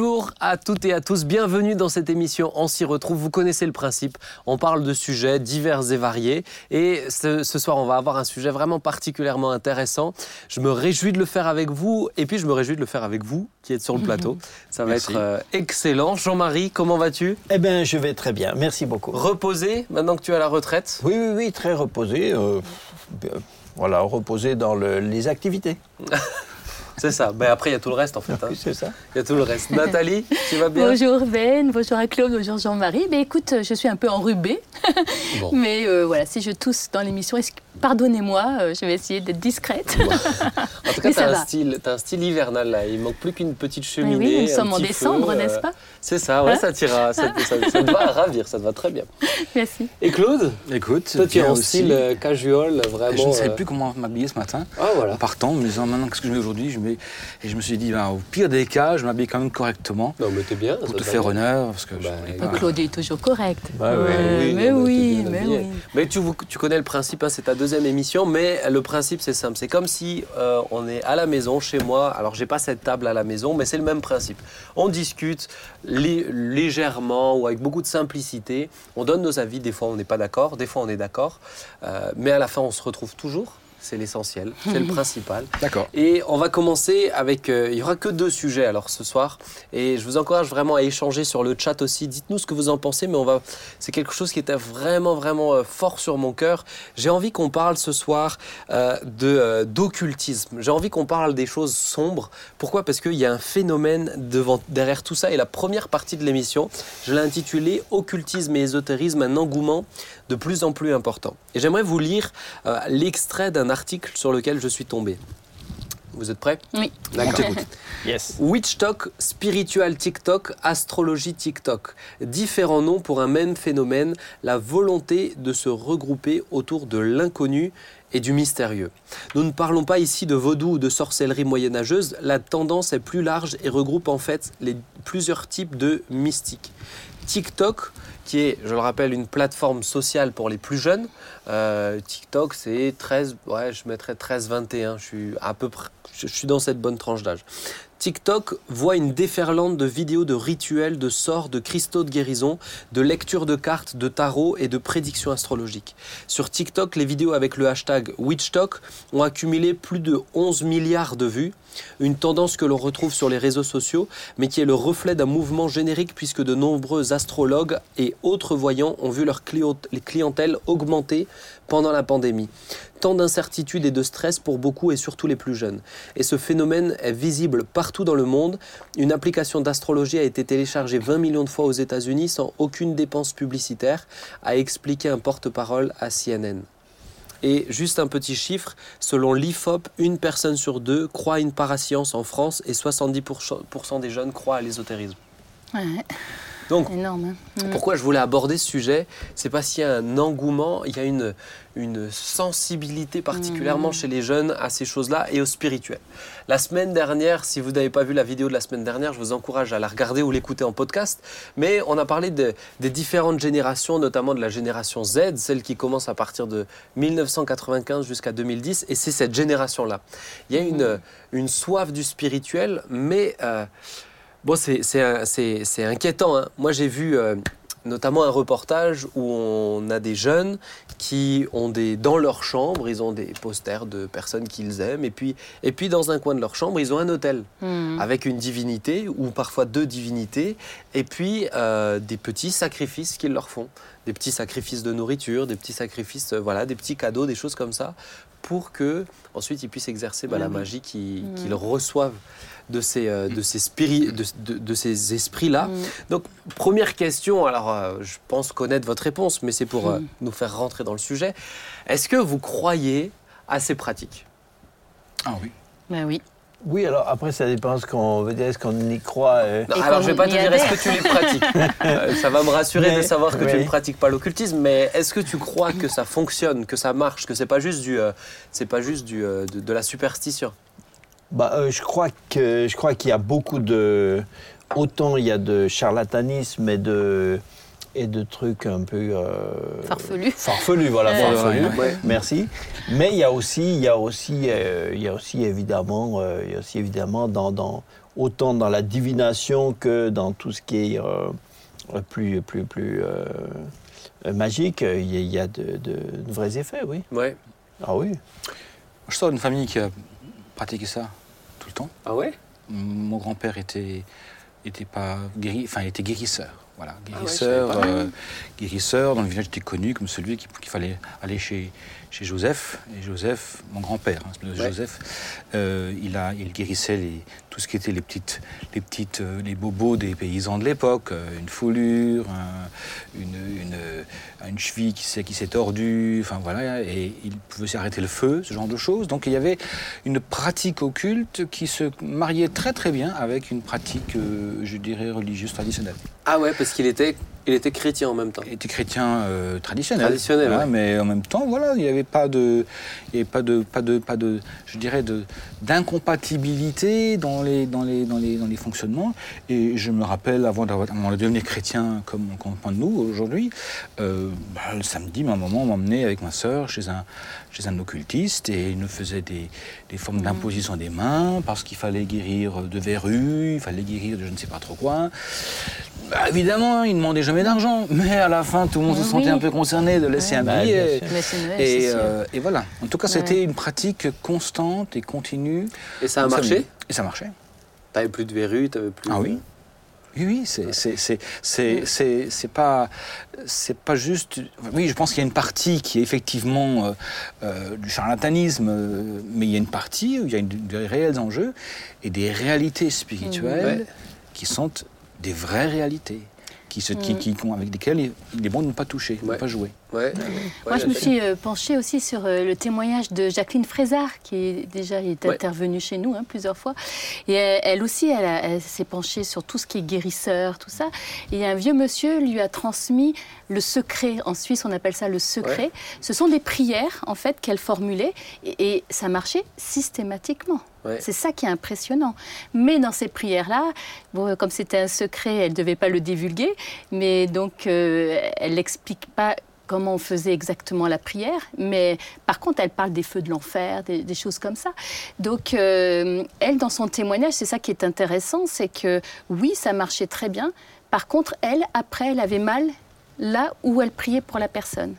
Bonjour à toutes et à tous, bienvenue dans cette émission On s'y retrouve, vous connaissez le principe, on parle de sujets divers et variés et ce, soir on va avoir un sujet vraiment particulièrement intéressant. Je me réjouis de le faire avec vous et puis je me réjouis de le faire avec vous qui êtes sur le plateau. Ça va être euh, excellent. Jean-Marie, comment vas-tu? Eh bien je vais très bien, merci beaucoup. Reposé maintenant que tu es à la retraite? Oui, oui, oui, très reposé. Euh, voilà, reposé dans les activités. C'est ça. Mais après, il y a tout le reste, en fait. Hein. c'est ça. Il y a tout le reste. Nathalie, tu vas bien? Bonjour Ben, bonjour à Claude, bonjour Jean-Marie. Ben, écoute, je suis un peu enrubée. Mais euh, voilà, si je tousse dans l'émission, pardonnez-moi, euh, je vais essayer d'être discrète. En tout cas, tu as, un style hivernal là. Il manque plus qu'une petite cheminée. oui, nous sommes en décembre, n'est-ce euh, pas C'est ça, ouais, hein ça t'ira. Ça, ça, te va ravir, ça te va très bien. Merci. Et Claude? Écoute, toi, tu es en style casual, vraiment. Je ne savais plus comment m'habiller ce matin. Ah, voilà. En partant, me disant maintenant, qu'est-ce que je mets aujourd'hui et je me suis dit, ben, au pire des cas, je m'habille quand même correctement. Non, mais t'es bien. Pour te faire honneur. Parce que bah, Claude est toujours correct. Bah, oui, mais, oui, mais oui, mais tu, tu connais le principe, hein, c'est ta deuxième émission, mais le principe c'est simple. C'est comme si euh, on est à la maison, chez moi. Alors j'ai pas cette table à la maison, mais c'est le même principe. On discute légèrement ou avec beaucoup de simplicité. On donne nos avis. Des fois on n'est pas d'accord, des fois on est d'accord. Euh, mais à la fin on se retrouve toujours c'est l'essentiel, c'est le principal. D'accord. Et on va commencer avec, euh, il y aura que deux sujets alors ce soir, et je vous encourage vraiment à échanger sur le chat aussi. Dites-nous ce que vous en pensez, mais on va, c'est quelque chose qui était vraiment vraiment euh, fort sur mon cœur. J'ai envie qu'on parle ce soir euh, de d'occultisme. J'ai envie qu'on parle des choses sombres. Pourquoi? Parce qu'il y a un phénomène devant, derrière tout ça. Et la première partie de l'émission, je l'ai intitulée Occultisme et ésotérisme, un engouement de plus en plus important. Et j'aimerais vous lire l'extrait d'un article sur lequel je suis tombé. Vous êtes prêts? Oui. D'accord. yes. Witch Talk, Spiritual TikTok, Astrologie TikTok. Différents noms pour un même phénomène, la volonté de se regrouper autour de l'inconnu et du mystérieux. Nous ne parlons pas ici de vaudou ou de sorcellerie moyenâgeuse, la tendance est plus large et regroupe en fait les plusieurs types de mystiques. TikTok, qui est, je le rappelle, une plateforme sociale pour les plus jeunes. Euh, TikTok, c'est 13, ouais, je mettrais 13-21, je suis à peu près, je suis dans cette bonne tranche d'âge. TikTok voit une déferlante de vidéos de rituels, de sorts, de cristaux de guérison, de lecture de cartes, de tarot et de prédictions astrologiques. Sur TikTok, les vidéos avec le hashtag WitchTok ont accumulé plus de 11 milliards de vues, une tendance que l'on retrouve sur les réseaux sociaux, mais qui est le reflet d'un mouvement générique puisque de nombreux astrologues et autres voyants ont vu leur clientèle augmenter pendant la pandémie. Tant d'incertitudes et de stress pour beaucoup et surtout les plus jeunes. Et ce phénomène est visible partout dans le monde. Une application d'astrologie a été téléchargée 20 millions de fois aux États-Unis sans aucune dépense publicitaire, a expliqué un porte-parole à CNN. Et juste un petit chiffre, selon l'IFOP, une personne sur deux croit à une parascience en France et 70% des jeunes croient à l'ésotérisme. Donc, Énorme, hein. mm. pourquoi je voulais aborder ce sujet C'est parce qu'il y a un engouement, il y a une, une sensibilité particulièrement mm. chez les jeunes à ces choses-là et au spirituel. La semaine dernière, si vous n'avez pas vu la vidéo de la semaine dernière, je vous encourage à la regarder ou l'écouter en podcast. Mais on a parlé des différentes générations, notamment de la génération Z, celle qui commence à partir de 1995 jusqu'à 2010. Et c'est cette génération-là. Il y a une, mm. une soif du spirituel, mais... Euh, Bon, c'est inquiétant. Hein. Moi, j'ai vu euh, notamment un reportage où on a des jeunes qui ont des dans leur chambre, ils ont des posters de personnes qu'ils aiment, et puis et puis dans un coin de leur chambre, ils ont un hôtel hmm. avec une divinité ou parfois deux divinités, et puis euh, des petits sacrifices qu'ils leur font, des petits sacrifices de nourriture, des petits sacrifices, euh, voilà, des petits cadeaux, des choses comme ça, pour que ensuite ils puissent exercer bah, la magie hmm. qu'ils reçoivent de ces, euh, de ces, de, de, ces esprits-là. Mm. Donc, première question, alors euh, je pense connaître votre réponse, mais c'est pour euh, mm. nous faire rentrer dans le sujet. Est-ce que vous croyez à ces pratiques? Ah oui. Ben oui. Oui, alors après, ça dépend ce qu'on veut dire, est-ce qu'on y croit. alors, je ne vais pas te dire est-ce que tu les pratiques? ça va me rassurer de savoir que tu ne pratiques pas l'occultisme, mais est-ce que tu crois que ça fonctionne, que ça marche, que c'est pas juste du, c'est pas juste du, de, la superstition? Bah, euh, je crois que je crois qu'il y a beaucoup de autant il y a de charlatanisme et de et de trucs un peu euh, Farfelus. Farfelus, voilà, Ouais. farfelus. Ouais, ouais. Merci. Mais il y a aussi, il y a aussi, euh, il y a aussi évidemment, euh, il y a aussi évidemment dans, dans- autant dans la divination que dans tout ce qui est euh, plus plus plus euh, euh, magique, euh, il y a, il y a de, de- de vrais effets, oui. Ouais. Ah oui. Je sors d'une famille qui a pratiqué ça Ah ouais? Mon grand-père était, était pas guéri, enfin, était guérisseur. Voilà, Ah ouais, guérisseur, euh, guérisseur. Dans le village était connu comme celui qui- qu'il fallait aller chez, chez Joseph. Et Joseph, mon grand-père, hein, Ouais. Joseph, euh, il, a, il guérissait les, tout ce qui était les petites, les petites, euh, les bobos des paysans de l'époque, euh, une foulure, un- une, une, une cheville qui s'est, qui s'est tordue, enfin voilà, et il pouvait aussi arrêter le feu, ce genre de choses. Donc il y avait une pratique occulte qui se mariait très très bien avec une pratique, je dirais, religieuse traditionnelle. Ah ouais, parce qu'il était, il était chrétien en même temps. Il était chrétien euh, traditionnel. Traditionnel, Voilà, ouais. Mais en même temps, voilà, il n'y avait pas de, il y avait pas de, pas de, pas de, je dirais, de, d'incompatibilité dans les, dans les, dans les, dans les fonctionnements. Et je me rappelle, avant, d'avoir- avant de devenir chrétien comme on comprend nous aujourd'hui, euh, bah, le samedi, moment, on m'emmenait avec ma sœur chez un, chez un occultiste et il nous faisait des, des formes d'imposition des mains parce qu'il fallait guérir de verrues, il fallait guérir de je ne sais pas trop quoi. Bah, évidemment, il ne demandait jamais d'argent, mais à la fin, tout le monde se Oui. sentait un peu concerné de laisser un Bah, billet. c'est Et, euh, et voilà. En tout cas, c'était une pratique constante et continue. Et ça a Nous marché sommes- Et ça marchait. T'avais plus de verrues, t'avais plus. Ah oui. Oui, oui, c'est pas, c'est pas juste. Oui, je pense qu'il y a une partie qui est effectivement euh, euh, du charlatanisme, euh, mais il y a une partie où il y a une- des réels enjeux et des réalités spirituelles qui sont des vraies réalités, qui se, qui, Mm. qui- avec lesquelles il, est bon de ne pas toucher, de ne pas jouer. Ouais. Moi, je me suis euh, penchée aussi sur euh, le témoignage de Jacqueline Frézard, qui est déjà est Ouais. intervenue chez nous hein, plusieurs fois. Et elle, elle aussi, elle, a- elle s'est penchée sur tout ce qui est guérisseur, tout ça. Et un vieux monsieur lui a transmis le secret. En Suisse, on appelle ça le secret. Ce sont des prières, en fait, qu'elle formulait. Et, et ça marchait systématiquement. Ouais. C'est ça qui est impressionnant. Mais dans ces prières-là, bon, comme c'était un secret, elle ne devait pas le divulguer. Mais donc, euh, elle n'explique pas comment on faisait exactement la prière, mais par contre, elle parle des feux de l'enfer, des, choses comme ça. Donc, euh, elle, dans son témoignage, c'est ça qui est intéressant, c'est que oui, ça marchait très bien. Par contre, elle, après, elle avait mal là où elle priait pour la personne.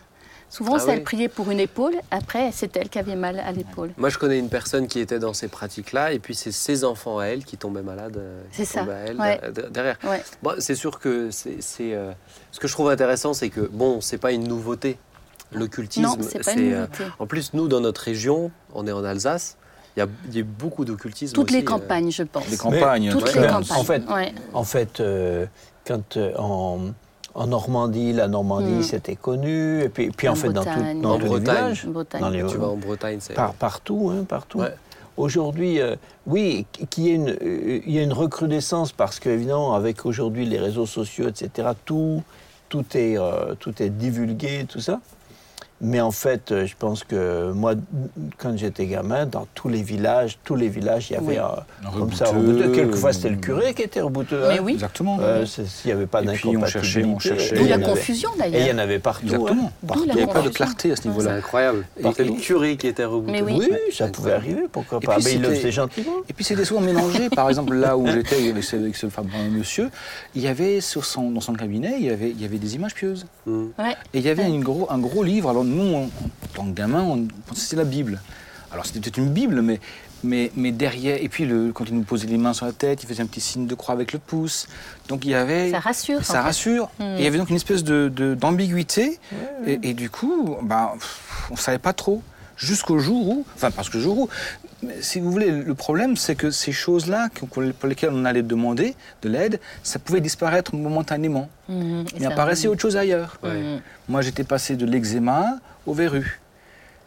Souvent, Ah oui. elle priait pour une épaule, après, c'est elle qui avait mal à l'épaule. Moi, je connais une personne qui était dans ces pratiques-là, et puis c'est ses enfants à elle qui tombaient malades. euh, C'est ça, à elle ouais. de- derrière. Ouais. Bon, c'est sûr que c'est. euh, ce que je trouve intéressant, c'est que, bon, c'est pas une nouveauté. L'occultisme, Non, c'est pas une euh, nouveauté. en plus, nous, dans notre région, on est en Alsace, il y a, il y a beaucoup d'occultisme. Toutes les euh. campagnes, je pense. Les campagnes, Toutes tout les campagnes. En fait, Ouais. En fait, euh, quand euh, en, en Normandie, la Normandie, Mm. c'était connu. Et puis, puis en, En fait, dans, tout, Bretagne. dans En tous les Bretagne. villages, En Bretagne. dans les, Tu vas en Bretagne, c'est. par- partout, hein, partout. Ouais. Aujourd'hui, euh, oui, qu'il y, ait une, euh, il y a une recrudescence parce qu'évidemment, avec aujourd'hui les réseaux sociaux, etc., tout, tout, est, euh, tout est divulgué, tout ça. Mais en fait, euh, je pense que moi, quand j'étais gamin, dans tous les villages, tous les villages, il y avait Oui. un, Un comme ça, rebouteux. Quelquefois, c'était le euh, curé qui était rebouteux. Mais oui. Exactement. Euh, c'est- S'il n'y avait pas puis, on d'incompatibilité. cherchait, on cherchait. et D'où il y la confusion Et il y d'ailleurs. en avait partout. Exactement. hein, partout. Il n'y avait pas de clarté à ce C'est niveau-là. incroyable. Et- C'était le curé qui était rebouteux. Mais oui. Oui, ça Incroyable. pouvait arriver, pourquoi Et pas. puis, Mais il le faisait gentiment. Et puis c'était souvent mélangé. Par exemple, là où j'étais avec ce, avec ce fameux monsieur, il y avait sur son, dans son cabinet, il y avait, il y avait des images pieuses. Mm. Ouais. Et il y avait un gros livre. Alors nous, on- en tant que gamin, on pensait que c'était la Bible. Alors c'était peut-être une Bible, mais, mais, mais derrière. Et puis le, quand il nous posait les mains sur la tête, il faisait un petit signe de croix avec le pouce. Donc il y avait. Ça rassure. en Ça fait. rassure. Et il y avait donc une espèce de, de- d'ambiguïté. Et, et du coup, pff, on ne savait pas trop. Jusqu'au jour où. Enfin, parce que le jour où. mais Si vous voulez, le problème, c'est que ces choses-là, pour lesquelles on allait demander de l'aide, ça pouvait disparaître momentanément. Et Il apparaissait autre chose ailleurs. Ouais. Mhm. Moi, j'étais passé de l'eczéma aux verrues.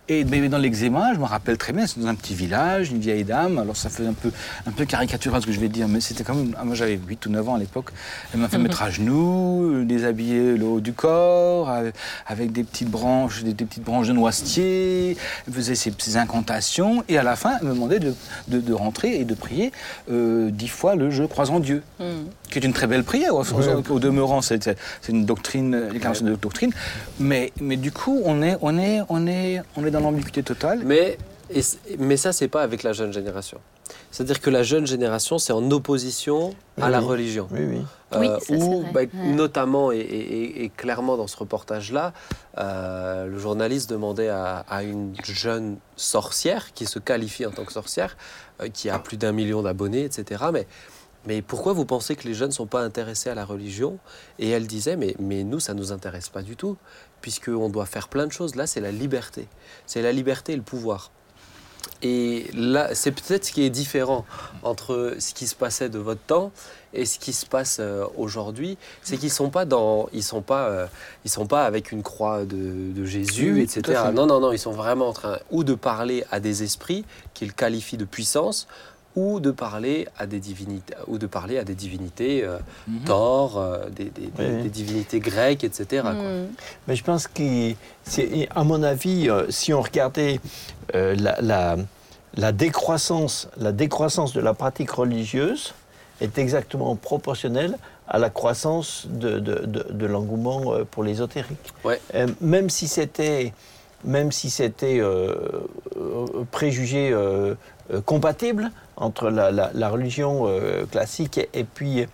Et mais dans l'eczéma, je me rappelle très bien, c'est dans un petit village, une vieille dame. Alors ça fait un peu, un peu caricatural ce que je vais dire, mais c'était quand même. ah, Moi j'avais 8 ou 9 ans à l'époque. Elle m'a fait mettre à genoux, euh, déshabiller le haut du corps, avec, des petites branches, des, des petites branches de noisetier. Elle faisait ses, ses incantations. Et à la fin, elle me demandait de, de- de rentrer et de prier euh, dix fois le Je crois en Dieu Mm. qui est une très belle prière. Au, au demeurant, c'est c'est une doctrine, euh, l'incarnation de doctrine. Mais, mais du coup, on est, on est, on est, on est dans l'ambiguïté totale. Mais, et mais ça, c'est pas avec la jeune génération. C'est-à-dire que la jeune génération, c'est en opposition à Oui, la oui. religion. Oui, oui. Oui, Euh, ça, c'est où, vrai. bah, Ouais. notamment et, et- et- et clairement dans ce reportage-là, euh, le journaliste demandait à, à une jeune sorcière qui se qualifie en tant que sorcière, euh, qui a plus d'un million d'abonnés, etc. Mais, mais pourquoi vous pensez que les jeunes ne sont pas intéressés à la religion? Et elle disait, mais, mais nous, ça ne nous intéresse pas du tout, puisqu'on doit faire plein de choses. Là, c'est la liberté. C'est la liberté et le pouvoir. Et là, c'est peut-être ce qui est différent entre ce qui se passait de votre temps et ce qui se passe euh, aujourd'hui, c'est qu'ils sont pas dans, ils sont pas, euh, ils sont pas avec une croix de, de Jésus, Oui, etc. Non, non, non, ils sont vraiment en train ou de parler à des esprits qu'ils qualifient de puissance, ou de parler à des divinités, ou de parler à des divinités euh, Mhm. Thor, euh, des, des- des- Oui. des divinités grecques, etc. quoi. Mm. Mais je pense qu'à mon avis, euh, si on regardait euh, la, la- la décroissance, la décroissance de la pratique religieuse est exactement proportionnelle à la croissance de, de- de- de l'engouement pour l'ésotérique. Ouais. Euh, même si c'était même si c'était préjugé euh, euh, compatible entre la, la- la religion euh, classique et, et puis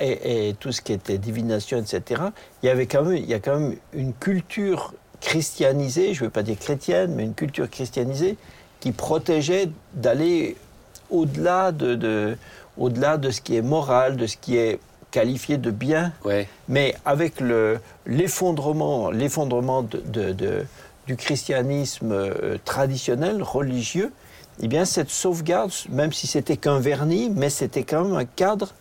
et, et tout ce qui était divination, etc., il y avait quand même, il y a quand même une culture christianisée, je ne veux pas dire chrétienne, mais une culture christianisée qui protégeait d'aller au-delà de, de- au-delà de ce qui est moral, de ce qui est qualifié de bien, Ouais. mais avec le- l'effondrement, l'effondrement de, de- de- du christianisme euh, traditionnel, religieux, eh bien cette sauvegarde, même si c'était qu'un vernis, mais c'était quand même un cadre,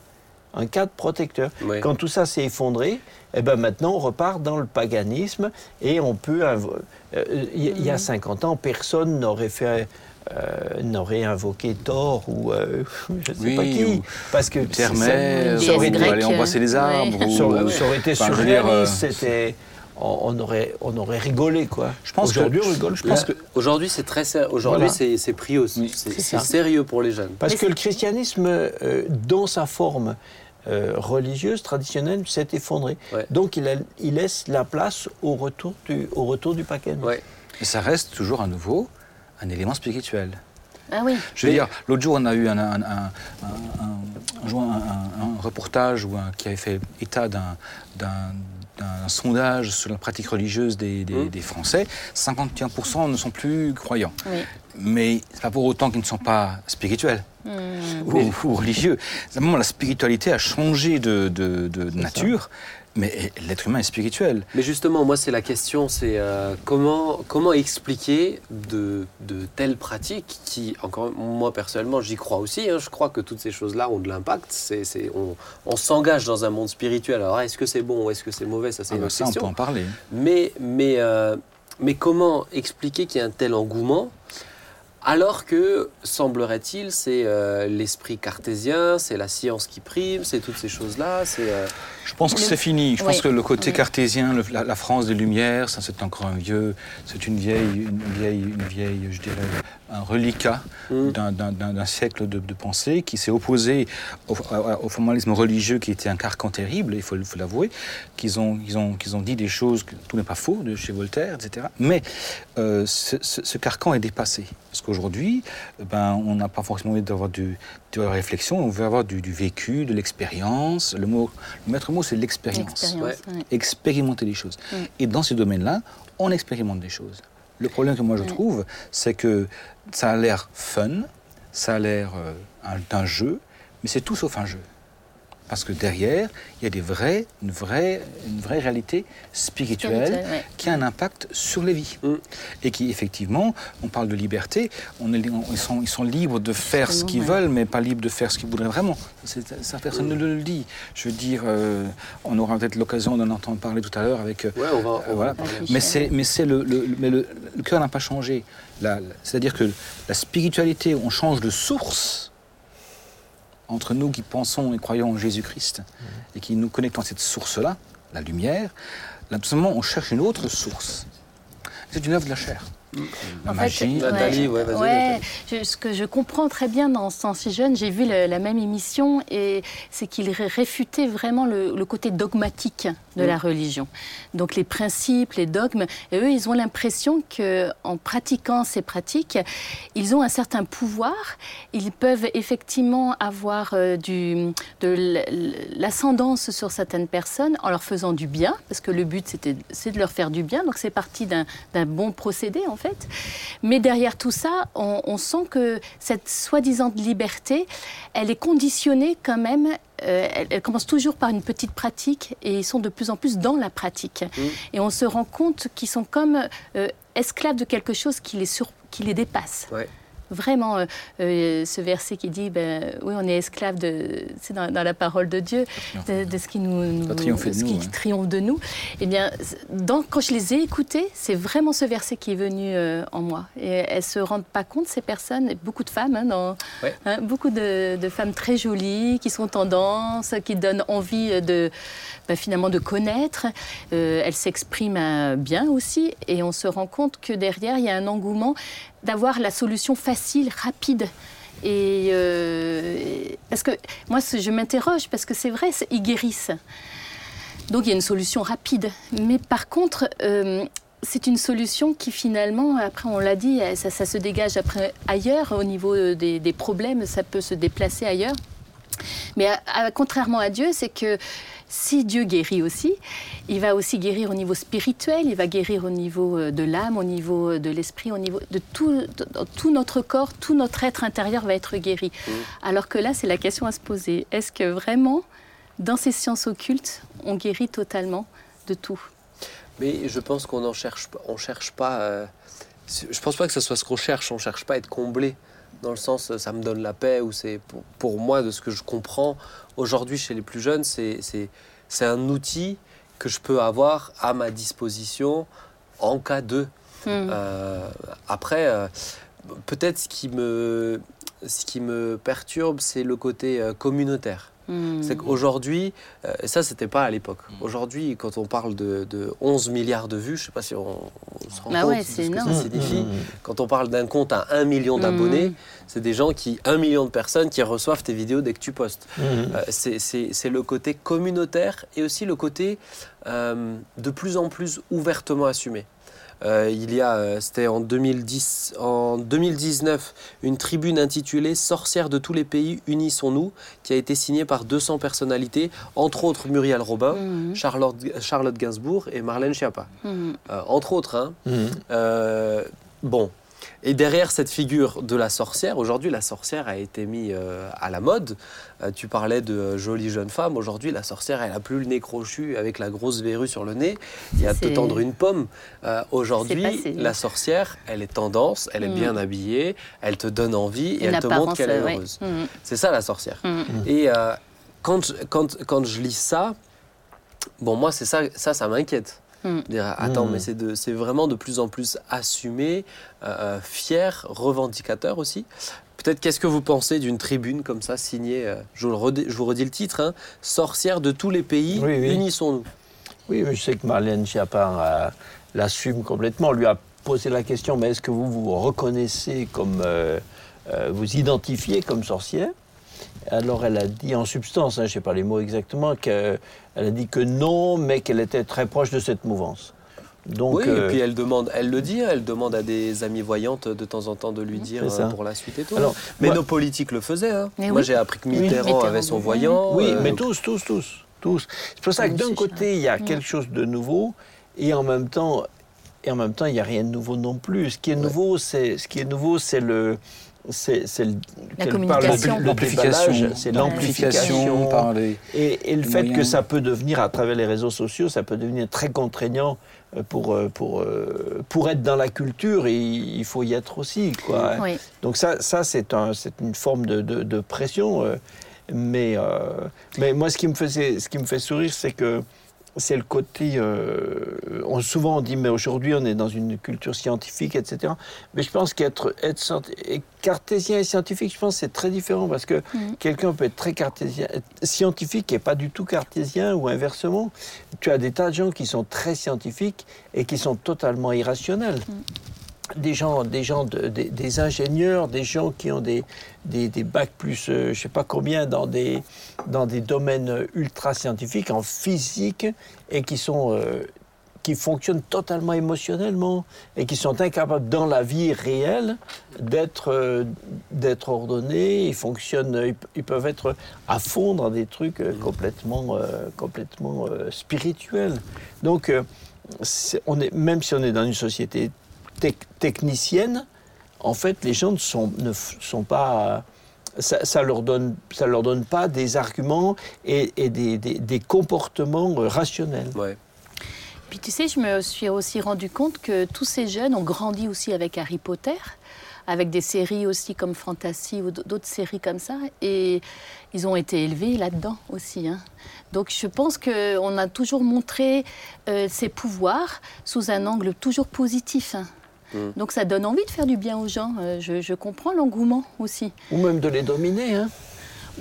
un cadre protecteur. Quand tout ça s'est effondré, eh ben maintenant on repart dans le paganisme et on peut. invo- euh, Il y, a 50 ans, personne n'aurait fait. euh, n'aurait invoqué Thor ou euh, je ne sais Oui, pas qui, parce que Terre-mère, Ça aurait ou été- aller embrasser les arbres. Ouais. ou- ça, aurait- ça aurait été surréaliste, euh, c'était, on, on aurait, on aurait rigolé quoi. Je pense que- Aujourd'hui on rigole, je pense que- Aujourd'hui, c'est très ser- Aujourd'hui, Voilà. c'est c'est pris C'est c'est c'est ça. sérieux pour les jeunes. Parce Mais que le christianisme, euh, dans sa forme euh, religieuse, traditionnelle, s'est effondré. Ouais. Donc il, a- il laisse la place au retour du, au retour du paganisme. Ouais. Mais ça reste toujours à nouveau un élément spirituel. Ah oui. Je veux Mais- dire, l'autre jour, on a eu un, un- un- un- un- un jour, un- un- un reportage où un- qui avait fait état d'un- d'un sondage sur la pratique religieuse des, des- Mm. des Français. 51% ne sont plus croyants. Oui. Mais c'est pas pour autant qu'ils ne sont pas spirituels Mm. ou, ou religieux. Simplement, la spiritualité a changé de, de- de ça. Mais l'être humain est spirituel. Mais justement, moi, c'est la question, c'est euh, comment, comment expliquer de, de telles pratiques qui, encore moi personnellement, j'y crois aussi. hein, je crois que toutes ces choses-là ont de l'impact. C'est, c'est- on on s'engage dans un monde spirituel. Alors, est-ce que c'est bon ou est-ce que c'est mauvais? Ça, c'est Ah une bah autre ça, on peut question. en parler. Mais, mais, euh, mais comment expliquer qu'il y a un tel engouement alors que, semblerait-il, c'est euh, l'esprit cartésien, c'est la science qui prime, c'est toutes ces choses-là, c'est... euh, Je pense que c'est fini. Je Oui. pense que le côté Oui. cartésien, le- la, la France des Lumières, ça c'est encore un vieux, c'est une vieille, une vieille, une vieille, je dirais, un reliquat Mm. d'un- siècle de, de pensée qui s'est opposé au, formalisme religieux qui était un carcan terrible, il faut, l'avouer, qu'ils ont, qu'ils ont, qu'ils ont dit des choses que tout n'est pas faux de chez Voltaire, etc. Mais euh, ce, ce- ce carcan est dépassé. Parce qu'aujourd'hui, ben, on n'a pas forcément envie d'avoir du, de la réflexion, on veut avoir du, du vécu, de l'expérience. Le, mot, le maître mot, c'est l'expérience. Ouais. Expérimenter les choses. Mm. Et dans ces domaines-là, on expérimente des choses. Le problème que moi je Mm. trouve, c'est que ça a l'air fun, ça a l'air euh, un- d'un jeu, mais c'est tout sauf un jeu. Parce que derrière, il y a des vrais, une, vraie, une vraie réalité spirituelle Spirituelle, ouais. qui a un impact sur les vies. Mm. Et qui, effectivement, on parle de liberté, on est, on- ils, sont, ils sont libres de faire ce qu'ils ouais. veulent, mais pas libres de faire ce qu'ils voudraient vraiment. Ça, personne ne le dit. Je veux dire, euh, on aura peut-être l'occasion d'en entendre parler tout à l'heure avec. euh, Ouais, on va, on euh, voilà. parler. Avec Mais Michel. c'est, mais c'est le, le, mais le, le cœur n'a pas changé. C'est-à-dire que la spiritualité, on change de source entre nous qui pensons et croyons en Jésus-Christ et qui nous connectons à cette source-là, la lumière. Là, tout simplement, on cherche une autre source. C'est une œuvre de la chair. La En fait, magie. Nathalie, ouais, vas-y, Ouais, je- ce que je comprends très bien dans ce temps si jeune, j'ai vu le- la même émission et c'est qu'il ré- réfutait vraiment le, le côté dogmatique de la religion. Donc les principes, les dogmes, et eux, ils ont l'impression que en pratiquant ces pratiques, ils ont un certain pouvoir. Ils peuvent effectivement avoir euh, du, de l'ascendance sur certaines personnes en leur faisant du bien, parce que le but c'était c'est de leur faire du bien. Donc c'est parti d'un d'un bon procédé en fait. Mais derrière tout ça, on, on sent que cette soi-disant liberté, elle est conditionnée quand même. Euh, elle, elle commence toujours par une petite pratique et ils sont de plus en plus dans la pratique. Et on se rend compte qu'ils sont comme euh, esclaves de quelque chose qui les, sur- qui les dépasse. Ouais. Vraiment, euh, euh, ce verset qui dit, ben, oui, on est esclave de, c'est dans, dans la parole de Dieu, de, de ce qui nous, nous- Ça triomphe de ce nous, qui hein. triomphe de nous. Eh bien, quand je les ai écoutés, c'est vraiment ce verset qui est venu euh, en moi. Et elles se rendent pas compte ces personnes, et beaucoup de femmes, hein, dans, Ouais. hein, beaucoup de, de femmes très jolies, qui sont tendances, qui donnent envie de ben, finalement de connaître. Elles s'expriment bien aussi, et on se rend compte que derrière il y a un engouement d'avoir la solution facile, rapide. Et euh, parce que moi, je m'interroge parce que c'est vrai, ils guérissent. Donc il y a une solution rapide. Mais par contre, euh, c'est une solution qui finalement, après on l'a dit, ça, se dégage après ailleurs au niveau euh, des problèmes, ça peut se déplacer ailleurs. Mais à- à- contrairement à Dieu, c'est que si Dieu guérit aussi, il va aussi guérir au niveau spirituel, il va guérir au niveau euh, de l'âme, au niveau euh, de l'esprit, au niveau de tout, de- de- tout notre corps, tout notre être intérieur va être guéri. Alors que là, c'est la question à se poser. Est-ce que vraiment, dans ces sciences occultes, on guérit totalement de tout? Mais je pense qu'on n'en cherche pas. On cherche pas. euh, je pense pas que ce soit ce qu'on cherche. On cherche pas à être comblé. Dans le sens, ça me donne la paix. Ou c'est pour, pour moi de ce que je comprends aujourd'hui chez les plus jeunes, c'est c'est c'est un outil que je peux avoir à ma disposition en cas de. Hmm. Euh, après, euh, peut-être ce qui me ce qui me perturbe, c'est le côté euh, communautaire. Hmm. C'est qu'aujourd'hui, euh, et ça c'était pas à l'époque. Aujourd'hui, quand on parle de, de 11 milliards de vues, je sais pas si on, on se rend Ah compte ouais, de ce que ça signifie. Mmh, mmh, Quand on parle d'un compte à 1 million d'abonnés, c'est des gens qui, 1 million de personnes qui reçoivent tes vidéos dès que tu postes. mmh. Euh, c'est le côté communautaire et aussi le côté euh, de plus en plus ouvertement assumé. Euh, il y a, euh, c'était en 2010, en 2019, une tribune intitulée Sorcières de tous les pays, unissons-nous, qui a été signée par 200 personnalités, entre autres Muriel Robin, Mhm. Charlotte, Charlotte Gainsbourg et Marlène Schiappa. Mhm. Euh, entre autres, hein. Mmh. Euh, bon. Et derrière cette figure de la sorcière, aujourd'hui la sorcière a été mise euh, à la mode. Euh, tu parlais de euh, jolie jeune femme. Aujourd'hui, la sorcière, elle a plus le nez crochu avec la grosse verrue sur le nez. Il y a de te tendre une pomme. Euh, aujourd'hui, la sorcière, elle est tendance, elle est Mm. bien habillée, elle te donne envie et Une elle te montre qu'elle est ouais. heureuse. Mhm. C'est ça la sorcière. Mhm. Et euh, quand, je- quand, quand je lis ça, bon, moi, c'est ça, ça, ça m'inquiète. Mm. Dire, attends, Mm. mais c'est de- c'est vraiment de plus en plus assumé, euh, euh, fier, revendicateur aussi. Peut-être qu'est-ce que vous pensez d'une tribune comme ça signée, euh, je, vous redis, je vous redis le titre, hein, Sorcière de tous les pays, Oui, oui. unissons-nous. Oui, mais je sais que Marlène Schiappa euh, l'assume complètement. On lui a posé la question, mais est-ce que vous vous reconnaissez comme... euh, euh, vous identifiez comme sorcière? Alors elle a dit en substance, hein, je ne sais pas les mots exactement, qu'elle a dit que non, mais qu'elle était très proche de cette mouvance. Donc, oui, euh, et puis elle demande, elle le dit, elle demande à des amies voyantes de temps en temps de lui dire euh, pour la suite et tout. Alors, mais moi- nos politiques le faisaient. hein. Mais Moi, oui. j'ai appris que. Mitterrand, Mitterrand, avait son voyant. Oui, euh, mais tous, tous, tous, tous. C'est pour ça que d'un côté, il y a Mm. quelque chose de nouveau, et en même temps, et en même temps, il n'y a rien de nouveau non plus. Ce qui est nouveau, c'est ce qui est nouveau, c'est le c'est le, L'amplification. c'est L'amplification l'amplification. par les. Et, et le les fait que ça peut devenir, à travers les réseaux sociaux, ça peut devenir très contraignant euh, pour, euh, pour, euh, pour être dans la culture, et il faut y être aussi. Quoi. Oui. Donc ça, ça c'est un, c'est une forme de, de- de pression. mais, euh, mais moi, ce qui me, faisait, ce qui me fait sourire, c'est que c'est le côté... euh, on, souvent, on dit, mais aujourd'hui, on est dans une culture scientifique, etc. Mais je pense qu'être être, cartésien et scientifique, je pense que c'est très différent, parce que Mhm. quelqu'un peut être très cartésien, scientifique et pas du tout cartésien, ou inversement. Tu as des tas de gens qui sont très scientifiques et qui sont totalement irrationnels des gens, des, gens de- des, ingénieurs, des gens qui ont des, des, bacs plus, euh, je ne sais pas combien, dans des, dans des domaines ultra scientifiques, en physique, et qui sont... euh, qui fonctionnent totalement émotionnellement et qui sont incapables dans la vie réelle d'être euh, d'être ordonnés. Ils fonctionnent, ils, peuvent être à fond dans des trucs complètement complètement spirituels. Donc, on est même si on est dans une société tec- technicienne, en fait, les gens ne sont, ne f- sont pas. Ça, ça leur donne, ça leur donne pas des arguments et, et des, des- des comportements rationnels. Ouais. Puis tu sais, je me suis aussi rendu compte que tous ces jeunes ont grandi aussi avec Harry Potter, avec des séries aussi comme Fantasy ou d'autres séries comme ça, et ils ont été élevés là-dedans aussi. hein. Donc je pense qu'on a toujours montré euh, ses pouvoirs sous un angle toujours positif. hein. Mm. Donc ça donne envie de faire du bien aux gens. Euh, je, je comprends l'engouement aussi. Ou même de les dominer. Hein.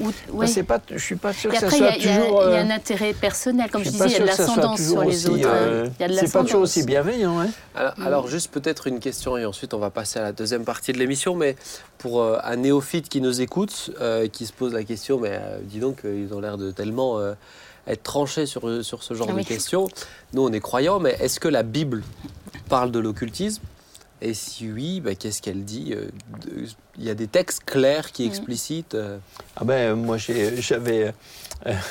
Ou- ouais. c'est pas, je suis pas sûr que ça après, il y, soit a- il y a- toujours. il y a euh, un intérêt personnel. Comme je disais, il y a de l'ascendance sur les aussi, autres. euh, Il y a de c'est pas toujours aussi bienveillant. Hein. Alors, alors, juste peut-être une question et ensuite on va passer à la deuxième partie de l'émission. Mais pour euh, un néophyte qui nous écoute, euh, qui se pose la question, mais euh, dis donc, euh, ils ont l'air de tellement euh, être tranchés sur, sur ce genre Ah de questions. Nous, on est croyants, mais est-ce que la Bible parle de l'occultisme? Et si oui, bah, qu'est-ce qu'elle dit Euh, Il y a des textes clairs qui Mhm. explicitent. euh, Ah ben, moi, j'avais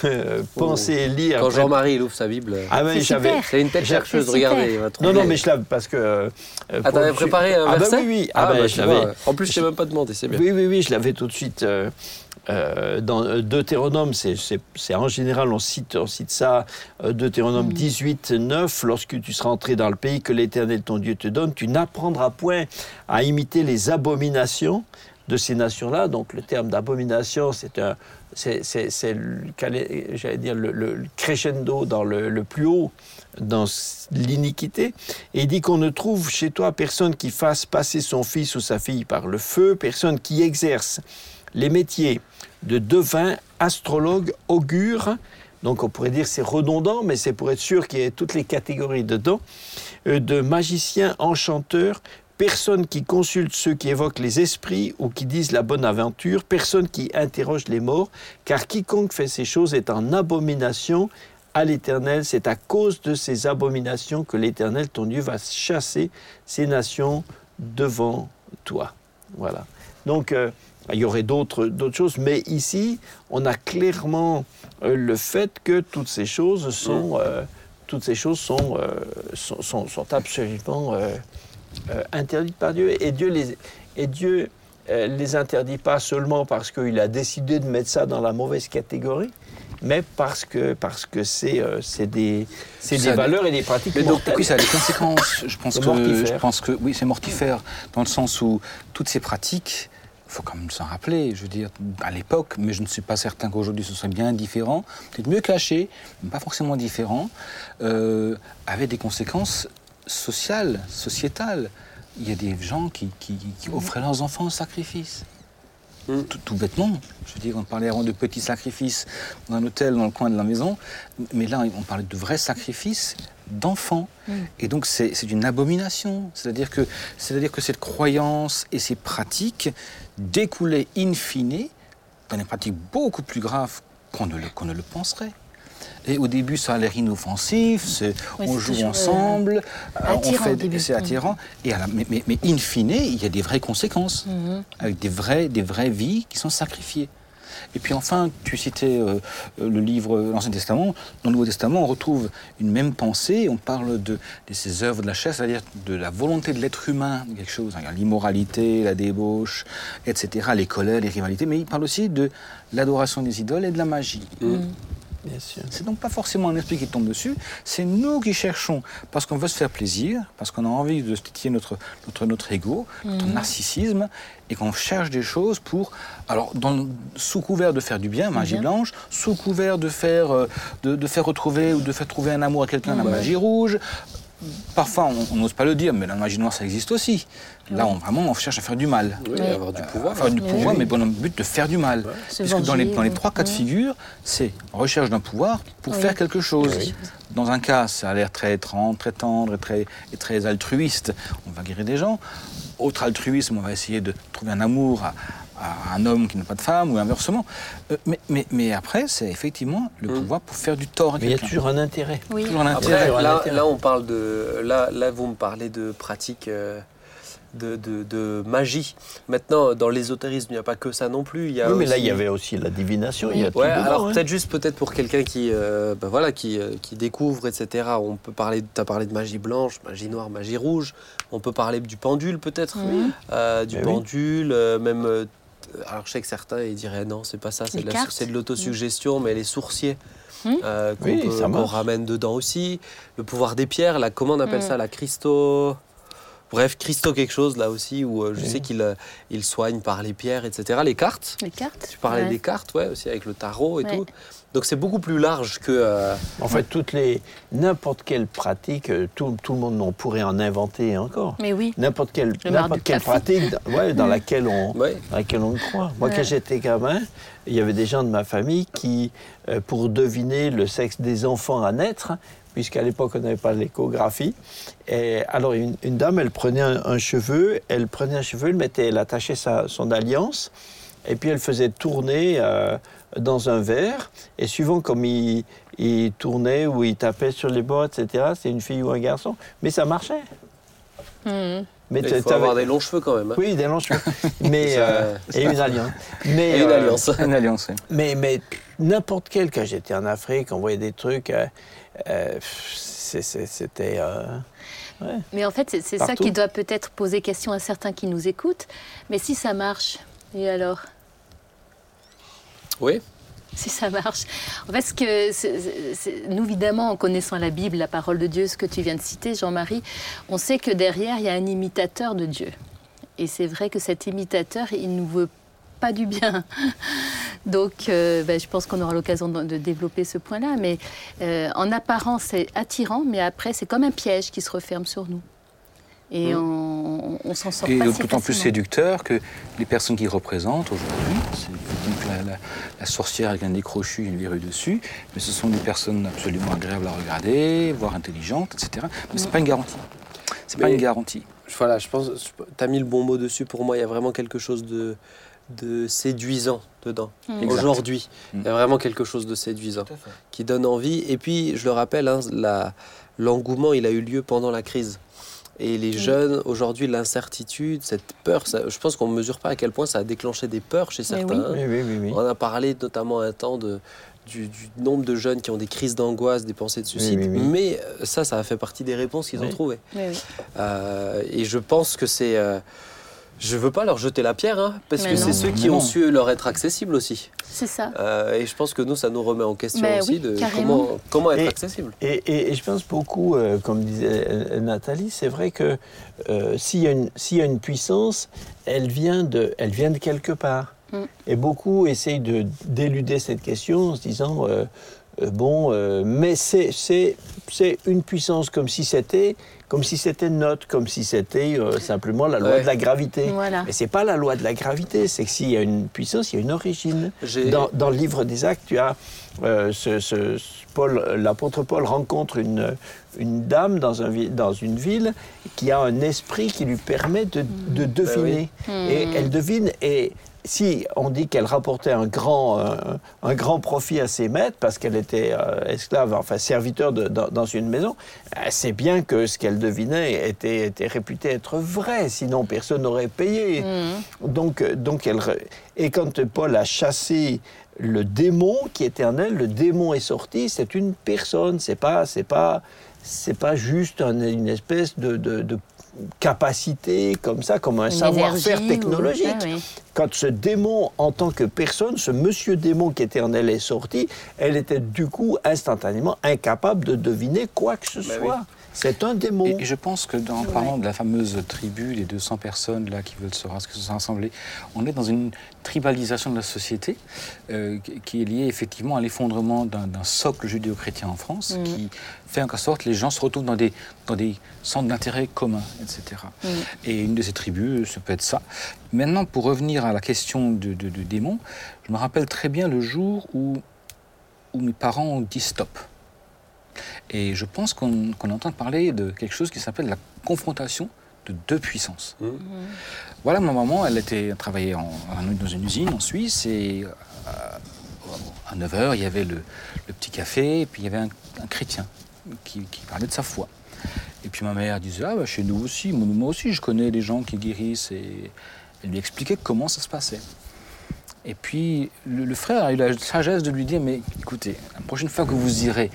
euh, pensé lire. quand Jean-Marie il ouvre sa Bible. Ah ben, C'est j'avais. super. C'est une tête J'ai- chercheuse, regardez. il va Non, non, mais je l'avais parce que. euh, Ah, t'avais préparé un Ah ben verset oui, oui. Ah, Ah, ben, bah, je l'avais. vois. En plus, je t'ai même pas demandé, c'est bien. Oui, oui, oui, je l'avais tout de suite. euh, euh, dans Deutéronome, c'est- en général, on cite, on cite ça, Deutéronome Mm. 18, 9, lorsque tu seras entré dans le pays que l'Éternel ton Dieu te donne, tu n'apprendras point à imiter les abominations de ces nations-là. Donc le terme d'abomination, c'est un, c'est, j'allais dire le, le- crescendo dans le, plus haut, dans l'iniquité. Et il dit qu'on ne trouve chez toi personne qui fasse passer son fils ou sa fille par le feu, personne qui exerce les métiers de devin, astrologue, augure. Donc on pourrait dire c'est redondant, mais c'est pour être sûr qu'il y ait toutes les catégories dedans. euh, de magicien, enchanteur, personne qui consulte ceux qui évoquent les esprits ou qui disent la bonne aventure, personne qui interroge les morts, car quiconque fait ces choses est en abomination à l'Éternel. C'est à cause de ces abominations que l'Éternel, ton Dieu, va chasser ces nations devant toi. Voilà. Donc, euh, il y aurait d'autres choses, mais ici, on a clairement euh, le fait que toutes ces choses sont, euh, toutes ces choses sont- sont absolument euh, interdites par Dieu. Et Dieu les, et Dieu, euh, les interdit pas seulement parce qu'il a décidé de mettre ça dans la mauvaise catégorie, mais parce que parce que c'est euh, c'est des, c'est des valeurs et des pratiques Mais donc, mortelles. oui, ça a des conséquences. Je pense que, mortifère. je pense que, oui, c'est mortifère dans le sens où toutes ces pratiques, il faut quand même s'en rappeler. Je veux dire, à l'époque, mais je ne suis pas certain qu'aujourd'hui ce soit bien différent, peut-être mieux caché, mais pas forcément différent, euh, avaient des conséquences sociales, sociétales. Il y a des gens qui, qui- qui offraient leurs enfants en sacrifice. Mm. Tout, tout bêtement. Je veux dire, on parlait avant de petits sacrifices dans un hôtel dans le coin de la maison, mais là, on parlait de vrais sacrifices d'enfants. Et donc, c'est c'est une abomination. C'est-à-dire que, c'est-à-dire que cette croyance et ces pratiques découlaient in fine dans des pratiques beaucoup plus graves qu'on ne, le- qu'on ne le penserait. Et au début, ça a l'air inoffensif, Oui, on joue euh, ensemble, euh, on fait, c'est attirant. Et à la- mais, mais- mais in fine, il y a des vraies conséquences, Mhm. avec des vraies, des vraies vies qui sont sacrifiées. Et puis enfin, tu citais euh, le livre l'Ancien Testament. Dans le Nouveau Testament, on retrouve une même pensée. On parle de, de ces œuvres de la chair, c'est-à-dire de la volonté de l'être humain, quelque chose, hein, l'immoralité, la débauche, etc., les colères, les rivalités. Mais il parle aussi de l'adoration des idoles et de la magie. Mm. C'est donc pas forcément un esprit qui tombe dessus, c'est nous qui cherchons, parce qu'on veut se faire plaisir, parce qu'on a envie de titiller notre, notre, notre ego, notre narcissisme, et qu'on cherche des choses pour, alors dans, sous couvert de faire du bien, magie Bien. blanche, sous couvert de faire, euh, de, de faire retrouver ou de faire trouver un amour à quelqu'un, la magie rouge. Parfois, on n'ose pas le dire, mais la magie noire, ça existe aussi. Là, on, vraiment, on cherche à faire du mal. Oui, Oui. avoir du pouvoir. Enfin, du Oui, pouvoir, oui. mais bon, dans le but de faire du mal. Se Puisque dans les, dans trois cas de figure, c'est recherche d'un pouvoir pour Oui. faire quelque chose. Oui. Dans un cas, ça a l'air très, tendre, très tendre et très, et très altruiste. On va guérir des gens. Autre altruisme, on va essayer de trouver un amour à, à un homme qui n'a pas de femme ou inversement. Euh, mais, mais, mais après, c'est effectivement le pouvoir pour faire du tort Mais il y a toujours un intérêt. Oui. Toujours un Après, intérêt. Toujours un là, là, on parle de. Là, là, vous me parlez de pratiques euh, de, de- de magie. Maintenant, dans l'ésotérisme, il n'y a pas que ça non plus. Il y a Oui, mais là, il y avait aussi la divination. Il y a tout Ouais, dedans, alors hein. peut-être juste peut-être pour quelqu'un qui, euh, ben voilà, qui, euh, qui découvre, etc. On peut parler, tu as parlé de magie blanche, magie noire, magie rouge. On peut parler du pendule peut-être. Euh, du Mais oui. pendule, euh, même. Euh, alors je sais que certains ils diraient non, c'est pas ça, c'est de, la- l'autosuggestion, mais les sourciers. Mhm. euh, qu'on Oui, ramène dedans aussi. Le pouvoir des pierres, là, comment on appelle Mhm. ça La Christo. Bref, Christo quelque chose là aussi, où euh, je Oui. sais qu'il euh, il soigne par les pierres, etc. Les cartes, Les cartes. tu parlais Ouais. des cartes, ouais, aussi avec le tarot et Ouais. tout. Donc c'est beaucoup plus large que. euh, En fait, toutes les n'importe quelle pratique, euh, tout, tout le monde en pourrait en inventer encore. Mais oui. N'importe quelle, n'importe quelle café. pratique dans- ouais, dans, laquelle on, ouais. dans laquelle on croit. Moi, Ouais. quand j'étais gamin, il y avait des gens de ma famille qui, euh, pour deviner le sexe des enfants à naître, puisqu'à l'époque on n'avait pas l'échographie, et alors une, une dame, elle prenait un, un cheveu, elle prenait un cheveu, elle mettait, elle attachait sa, son alliance, et puis elle faisait tourner euh, dans un verre, et suivant comme il, il tournait ou il tapait sur les bords, etc., c'est une fille ou un garçon, mais ça marchait. Mhm. Mais Il faut avoir des longs cheveux quand même. hein. oui, des longs cheveux. Mais, euh, et une alliance. Mais, Et une euh, alliance. Une alliance, oui. Mais, mais n'importe quel, quand j'étais en Afrique, on voyait des trucs. c'est- c'est- C'était. euh, ouais. Mais en fait, c'est c'est ça qui doit peut-être poser question à certains qui nous écoutent. Mais si ça marche, et alors? Oui. si ça marche. Parce que c'est- c'est- c'est- nous, évidemment, en connaissant la Bible, la parole de Dieu, ce que tu viens de citer, Jean-Marie, on sait que derrière, il y a un imitateur de Dieu. Et c'est vrai que cet imitateur, il nous veut pas du bien. Donc, euh, ben, je pense qu'on aura l'occasion de, de développer ce point-là. Mais euh, en apparence, c'est attirant, mais après, c'est comme un piège qui se referme sur nous. Et on, on, on s'en sort Et pas si d'autant plus séducteur que les personnes qui représentent aujourd'hui, c'est donc la, la- la sorcière avec un nez crochu et une verrue dessus, mais ce sont des personnes absolument agréables à regarder, voire intelligentes, etc. Mais c'est pas une garantie. C'est pas une garantie. Voilà, je pense, tu as mis le bon mot dessus pour moi. Il y a vraiment quelque chose de, de séduisant dedans. Mm. Exact. Aujourd'hui, il y a vraiment quelque chose de séduisant qui donne envie. Et puis, je le rappelle, hein, la- l'engouement, il a eu lieu pendant la crise. Et les jeunes, aujourd'hui, l'incertitude, cette peur, ça- je pense qu'on ne mesure pas à quel point ça a déclenché des peurs chez certains. oui. Oui, oui, oui. oui. On a parlé notamment un temps de, du, du nombre de jeunes qui ont des crises d'angoisse, des pensées de suicide. oui, oui. Mais euh, ça, ça a fait partie des réponses qu'ils ont trouvées. Oui, oui. Euh, et je pense que c'est. euh, je veux pas leur jeter la pierre, hein, parce Mais que c'est ceux qui ont su leur être accessibles aussi. C'est ça. Euh, et je pense que nous, ça nous remet en question Ben aussi oui, de comment, comment être Et- accessible. Et, et- et je pense beaucoup, euh, comme disait euh, Nathalie, c'est vrai que euh, s'il y, a une- s'il y a une puissance, elle vient de, elle vient de quelque part. Mm. Et beaucoup essayent de d'éluder cette question en se disant bon, euh, mais c'est c'est c'est une puissance comme si c'était comme si c'était neutre, comme si c'était euh, simplement la loi Ouais. de la gravité. Voilà. Mais c'est pas la loi de la gravité, c'est que s'il y a une puissance, il y a une origine. J'ai- Dans, dans le livre des Actes, tu as euh, ce, ce- ce Paul, l'apôtre Paul rencontre une, une dame dans, un, dans une ville qui a un esprit qui lui permet de, de deviner. Et elle devine et si on dit qu'elle rapportait un grand, euh, un grand profit à ses maîtres parce qu'elle était euh, esclave, enfin serviteur de- dans, dans une maison, euh, c'est bien que ce qu'elle devinait était, était réputé être vrai, sinon personne n'aurait payé. Donc, donc elle, et quand Paul a chassé le démon qui était en elle, le démon est sorti, c'est une personne, c'est pas, c'est pas, c'est pas juste un- une espèce de, de- de capacité comme ça, comme un savoir-faire ou- technologique. Ah oui. Quand ce démon, en tant que personne, ce monsieur démon qui était en elle est sorti, elle était du coup instantanément incapable de deviner quoi que ce Bah soit. oui. C'est un démon. Et, et je pense que dans, en Ouais. parlant de la fameuse tribu, les 200 personnes là qui veulent se, ras- se rassembler, on est dans une tribalisation de la société euh, qui- est liée effectivement à l'effondrement d'un socle judéo-chrétien en France, Mm. qui fait en quelque sorte les gens se retrouvent dans des, dans des centres d'intérêt communs, etc. Mm. Et une de ces tribus, ça peut être ça. Maintenant, pour revenir à la question de, de, de démons, je me rappelle très bien le jour où, où mes parents ont dit stop. Et je pense qu'on qu'on entend parler de quelque chose qui s'appelle la confrontation de deux puissances. Mhm. Voilà, ma maman, elle était travaillait en- en- dans une usine en Suisse et euh, à 9h, il y avait le, le petit café et puis il y avait un, un chrétien qui, qui parlait de sa foi. Et puis ma mère disait, ah bah, chez nous aussi, moi, moi aussi, je connais des gens qui guérissent et elle lui expliquait comment ça se passait. Et puis le, le frère a eu la sagesse de lui dire, mais écoutez, la prochaine fois que vous irez,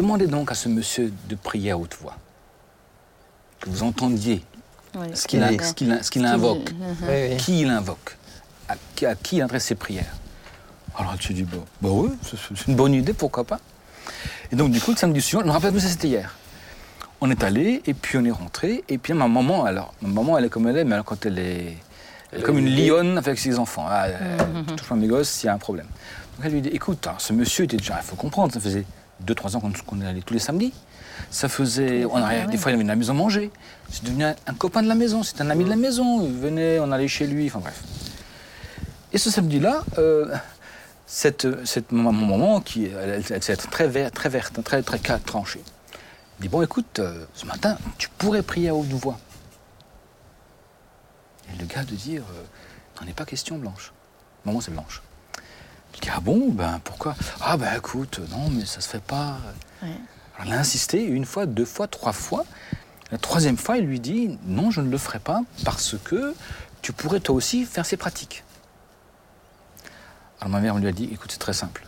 demandez donc à ce monsieur de prier à haute voix. Que vous entendiez Oui. ce qu'il invoque. Oui, oui. Qui il invoque? À, qui- à qui il adresse ses prières? Alors tu dis, bah, bah oui, c'est une bonne idée, pourquoi pas Et donc du coup, le samedi suivant, je me rappelle plus, c'était hier. On est allé, et puis on est rentré, et puis ma maman, alors, ma maman, elle est comme elle est, mais alors, quand elle est, elle est comme une lionne avec ses enfants. Ah, elle touche pas mes gosses s'il y a un problème. Donc elle lui dit, écoute, alors, ce monsieur était déjà, il faut comprendre, ça faisait 2-3 ans qu'on qu'on est allé tous les samedis. Ça faisait, on des fois il avait une maison manger. C'est devenu un, un copain de la maison, c'est un ami de la maison. Il venait, on allait chez lui, enfin bref. Et ce samedi-là, euh, cette, cette maman, mon maman, qui elle, elle, très, verte, très verte, très, très tranchée, dit Bon, écoute, euh, ce matin, tu pourrais prier à haute voix. Et le gars de dire euh, N'en est pas question, Blanche. Maman, c'est Blanche. Je dis Ah bon, ben pourquoi? Ah ben écoute, non, mais ça se fait pas. Ouais. Alors, il a insisté une fois, deux fois, trois fois. La troisième fois, il lui dit Non, je ne le ferai pas parce que tu pourrais toi aussi faire ces pratiques. Alors ma mère lui a dit Écoute, c'est très simple.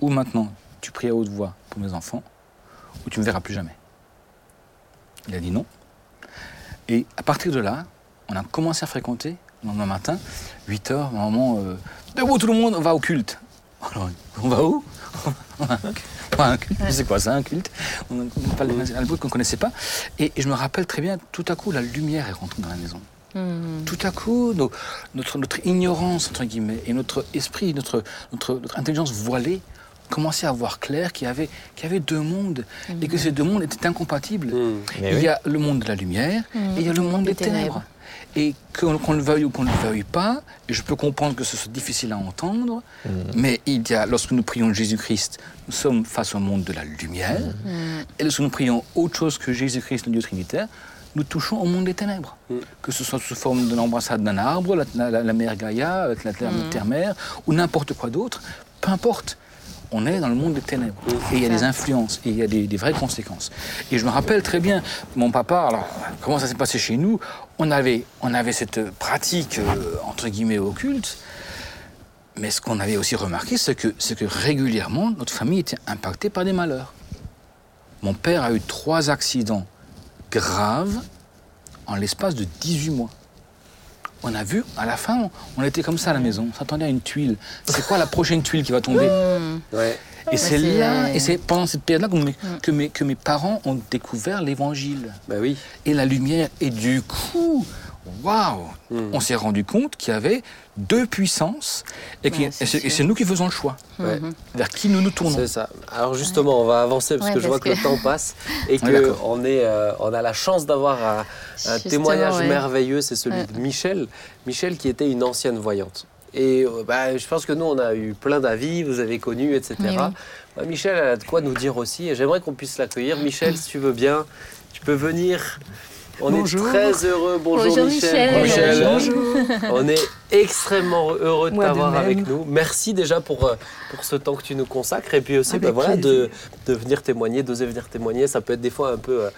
Ou maintenant, tu pries à haute voix pour mes enfants, ou tu ne me verras plus jamais. Il a dit non. Et à partir de là, on a commencé à fréquenter le lendemain matin, 8 heures, maman, euh, debout tout le monde, on va au culte. Alors, on va où un culte, c'est quoi ça, un culte On parle d'un truc qu'on ne connaissait pas. Et, et je me rappelle très bien, tout à coup, la lumière est rentrée dans la maison. Mhm. Tout à coup, nos- notre, notre ignorance, entre guillemets, et notre esprit, notre, notre, notre intelligence voilée commençait à voir clair qu'il y avait, qu'il y avait deux mondes et que ces deux mondes étaient incompatibles. Mais il oui. y a le monde de la lumière et il y a le monde Des des ténèbres. ténèbres. Et qu'on qu'on le veuille ou qu'on ne le veuille pas, et je peux comprendre que ce soit difficile à entendre, mais il y a, lorsque nous prions Jésus-Christ, nous sommes face au monde de la lumière, et lorsque nous prions autre chose que Jésus-Christ, le Dieu Trinitaire, nous touchons au monde des ténèbres. Que ce soit sous forme de l'embrassade d'un arbre, la, la- la mère Gaïa, la, la- la terre-mère, ou n'importe quoi d'autre, peu importe. On est dans le monde des ténèbres. Et il y a des influences, et il y a des, des vraies conséquences. Et je me rappelle très bien, mon papa, alors comment ça s'est passé chez nous? On avait, on avait cette pratique, euh, entre guillemets, occulte, mais ce qu'on avait aussi remarqué, c'est que, c'est que régulièrement, notre famille était impactée par des malheurs. Mon père a eu trois accidents graves en l'espace de 18 mois. On a vu, à la fin, on, on était comme ça à la maison, on s'attendait à une tuile. C'est quoi la prochaine tuile qui va tomber Ouais. Et c'est c'est- là, et c'est pendant cette période-là que mes, que, mes, que mes parents ont découvert l'évangile Bah oui. et la lumière. Et du coup, waouh, on s'est rendu compte qu'il y avait deux puissances et, Ouais, c'est et nous qui faisons le choix. Ouais. Vers qui nous nous tournons C'est ça. Alors justement, on va avancer parce Ouais, que je vois que, que- le temps passe et Ouais, que d'accord. on est, euh, on a la chance d'avoir un, témoignage ouais. merveilleux. C'est celui Ouais. de Michel. Michel qui était une ancienne voyante. Et euh, bah, je pense que nous, on a eu plein d'avis, vous avez connu, etc. Oui, oui. Bah, Michel elle a de quoi nous dire aussi. Et j'aimerais qu'on puisse l'accueillir. Michel, si tu veux bien, tu peux venir On Bonjour. est très heureux. Bonjour, Bonjour, Michel. Michel. Bonjour. On est extrêmement heureux de t'avoir avec nous. Merci déjà pour, euh, pour ce temps que tu nous consacres et puis aussi bah, voilà, de, de venir témoigner, d'oser venir témoigner. Ça peut être des fois un peu euh,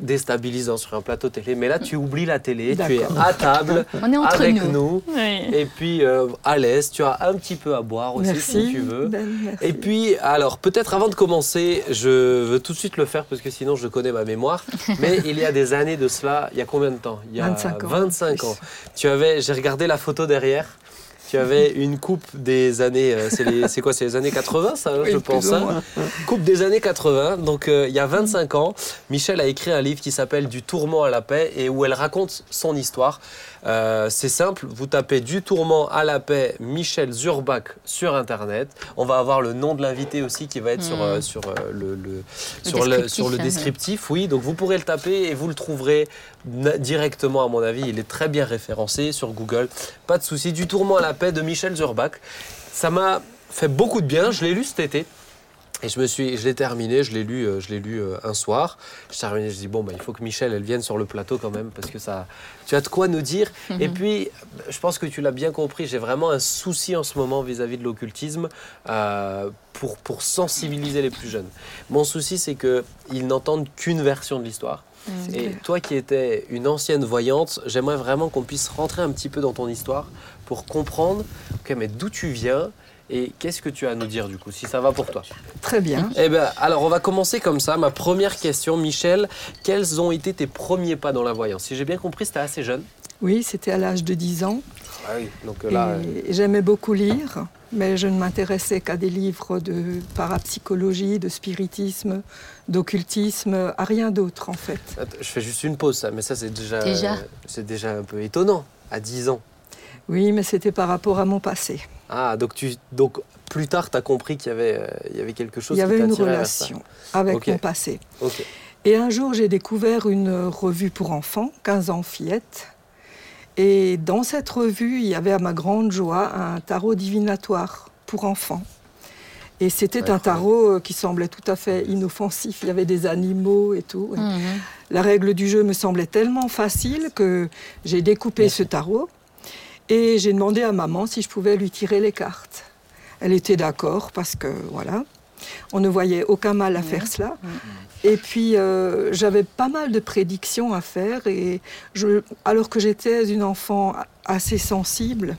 déstabilisant sur un plateau télé, mais là tu oublies la télé, tu es à table On est entre avec nous. nous Oui. et puis euh, à l'aise. Tu as un petit peu à boire aussi Merci. si tu veux. Ben. Et puis, alors, peut-être avant de commencer, je veux tout de suite le faire parce que sinon je connais ma mémoire. Mais il y a des années de cela, il y a combien de temps? Il y a 25 ans. 25 ans. Tu avais, j'ai regardé la photo derrière. Tu avais une coupe des années, euh, c'est quoi C'est les années 80, ça, hein, Oui, je pense. hein. Coupe des années 80. Donc, euh, il y a 25 ans, Michel a écrit un livre qui s'appelle Du tourment à la paix et où elle raconte son histoire. Euh, c'est simple, vous tapez Du tourment à la paix Michel Zurbach sur Internet. On va avoir le nom de l'invité aussi qui va être sur, Hmm. euh, sur, euh, le, le- sur, le, descriptif, sur le hein, descriptif. Oui, donc vous pourrez le taper et vous le trouverez directement, à mon avis. Il est très bien référencé sur Google. Pas de souci. Du tourment à la paix de Michel Zurbach. Ça m'a fait beaucoup de bien. Je l'ai lu cet été. Et je me suis, je l'ai terminé, je l'ai lu, euh, je l'ai lu euh, un soir. Je terminé, je dis bon bah il faut que Michel elle vienne sur le plateau quand même parce que ça, tu as de quoi nous dire. Et puis, je pense que tu l'as bien compris, j'ai vraiment un souci en ce moment vis-à-vis de l'occultisme euh, pour pour sensibiliser les plus jeunes. Mon souci c'est que ils n'entendent qu'une version de l'histoire. C'est Et clair. toi qui étais une ancienne voyante, j'aimerais vraiment qu'on puisse rentrer un petit peu dans ton histoire pour comprendre, ok, mais d'où tu viens et qu'est-ce que tu as à nous dire du coup, si ça va pour toi? Très bien. Eh bien, alors on va commencer comme ça. Ma première question, Michel, quels ont été tes premiers pas dans la voyance? Si j'ai bien compris, c'était assez jeune. Oui, c'était à l'âge de 10 ans. Ah oui, donc là, euh, Et j'aimais beaucoup lire, mais je ne m'intéressais qu'à des livres de parapsychologie, de spiritisme, d'occultisme, à rien d'autre en fait. attends, je fais juste une pause, ça, mais ça c'est déjà, Déjà c'est déjà un peu étonnant à 10 ans. Oui, mais c'était par rapport à mon passé. Ah, donc tu, donc plus tard, tu as compris qu'il y avait, euh, il y avait quelque chose Il y avait qui une relation avec mon passé. Et un jour, j'ai découvert une revue pour enfants, 15 ans fillette. Et dans cette revue, il y avait à ma grande joie un tarot divinatoire pour enfants. Et c'était un tarot euh, qui semblait tout à fait inoffensif. Il y avait des animaux et tout. Mhm. La règle du jeu me semblait tellement facile que j'ai découpé ce tarot et j'ai demandé à maman si je pouvais lui tirer les cartes. Elle était d'accord parce que voilà, on ne voyait aucun mal à faire cela. Et puis euh, j'avais pas mal de prédictions à faire et je, alors que j'étais une enfant assez sensible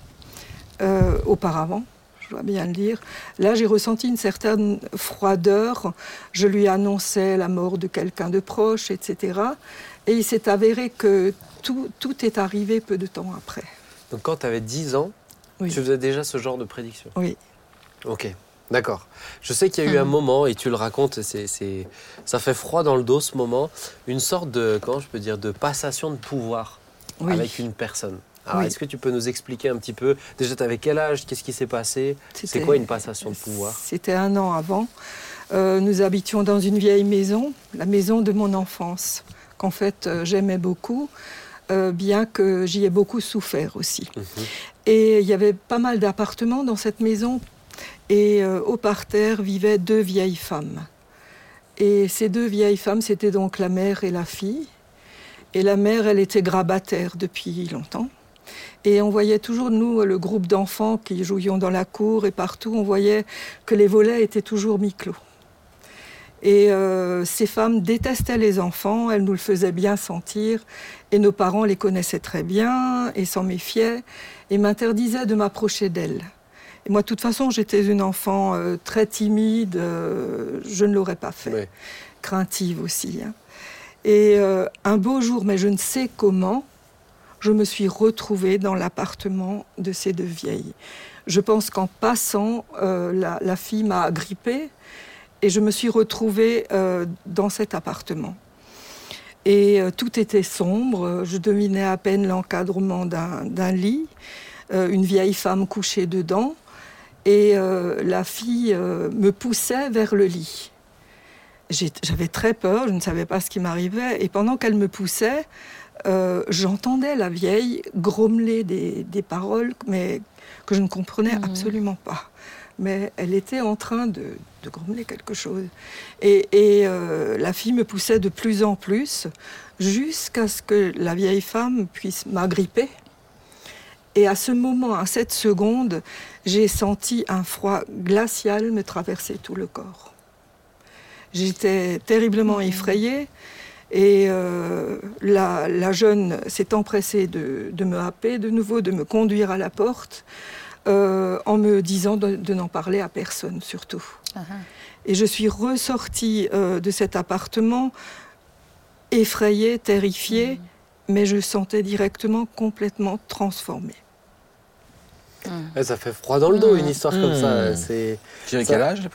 euh, auparavant. Je dois bien le dire. Là, j'ai ressenti une certaine froideur. Je lui annonçais la mort de quelqu'un de proche, etc. Et il s'est avéré que tout, tout est arrivé peu de temps après. Donc quand tu avais 10 ans, Oui. tu faisais déjà ce genre de prédiction. Oui. Ok, d'accord. Je sais qu'il y a eu un moment, et tu le racontes, c'est, c'est- ça fait froid dans le dos ce moment, une sorte de, comment je peux dire, de passation de pouvoir Oui. avec une personne. Alors, Oui. est-ce que tu peux nous expliquer un petit peu, déjà, tu avais quel âge, qu'est-ce qui s'est passé? C'est C'était- quoi une passation de pouvoir? C'était un an avant. Euh, nous habitions dans une vieille maison, la maison de mon enfance, qu'en fait euh, j'aimais beaucoup, euh, bien que j'y ai beaucoup souffert aussi. Mhm. Et il y avait pas mal d'appartements dans cette maison. Et euh, au parterre vivaient deux vieilles femmes. Et ces deux vieilles femmes, c'était donc la mère et la fille. Et la mère, elle était grabataire depuis longtemps. Et on voyait toujours, nous, le groupe d'enfants qui jouions dans la cour et partout, on voyait que les volets étaient toujours mi-clos. Et euh, ces femmes détestaient les enfants, elles nous le faisaient bien sentir, et nos parents les connaissaient très bien et s'en méfiaient, et m'interdisaient de m'approcher d'elles. Et moi, de toute façon, j'étais une enfant euh, très timide, euh, je ne l'aurais pas fait, craintive aussi. hein. Et un beau jour, mais je ne sais comment, je me suis retrouvée dans l'appartement de ces deux vieilles. Je pense qu'en passant, la, la fille m'a agrippée et je me suis retrouvée euh, dans cet appartement. Et euh, tout était sombre, je dominais à peine l'encadrement d'un lit, euh, une vieille femme couchée dedans, et la fille me poussait vers le lit. J'avais très peur, je ne savais pas ce qui m'arrivait, et pendant qu'elle me poussait, j'entendais la vieille grommeler des, des paroles, mais que je ne comprenais Mhm. absolument pas. Mais elle était en train de, de grommeler quelque chose. Et, et, euh, la fille me poussait de plus en plus jusqu'à ce que la vieille femme puisse m'agripper. Et à ce moment, à cette seconde, j'ai senti un froid glacial me traverser tout le corps. J'étais terriblement Mmh. effrayée et euh, la, la jeune s'est empressée de, de me happer de nouveau, de me conduire à la porte, euh, en me disant de, de n'en parler à personne surtout. Ah. Et je suis ressortie euh, de cet appartement effrayée, terrifiée, mais je sentais directement complètement transformée. Ouais, ça fait froid dans le dos, Mmh. une histoire comme ça. Mmh. C'est... Tu avais quel âge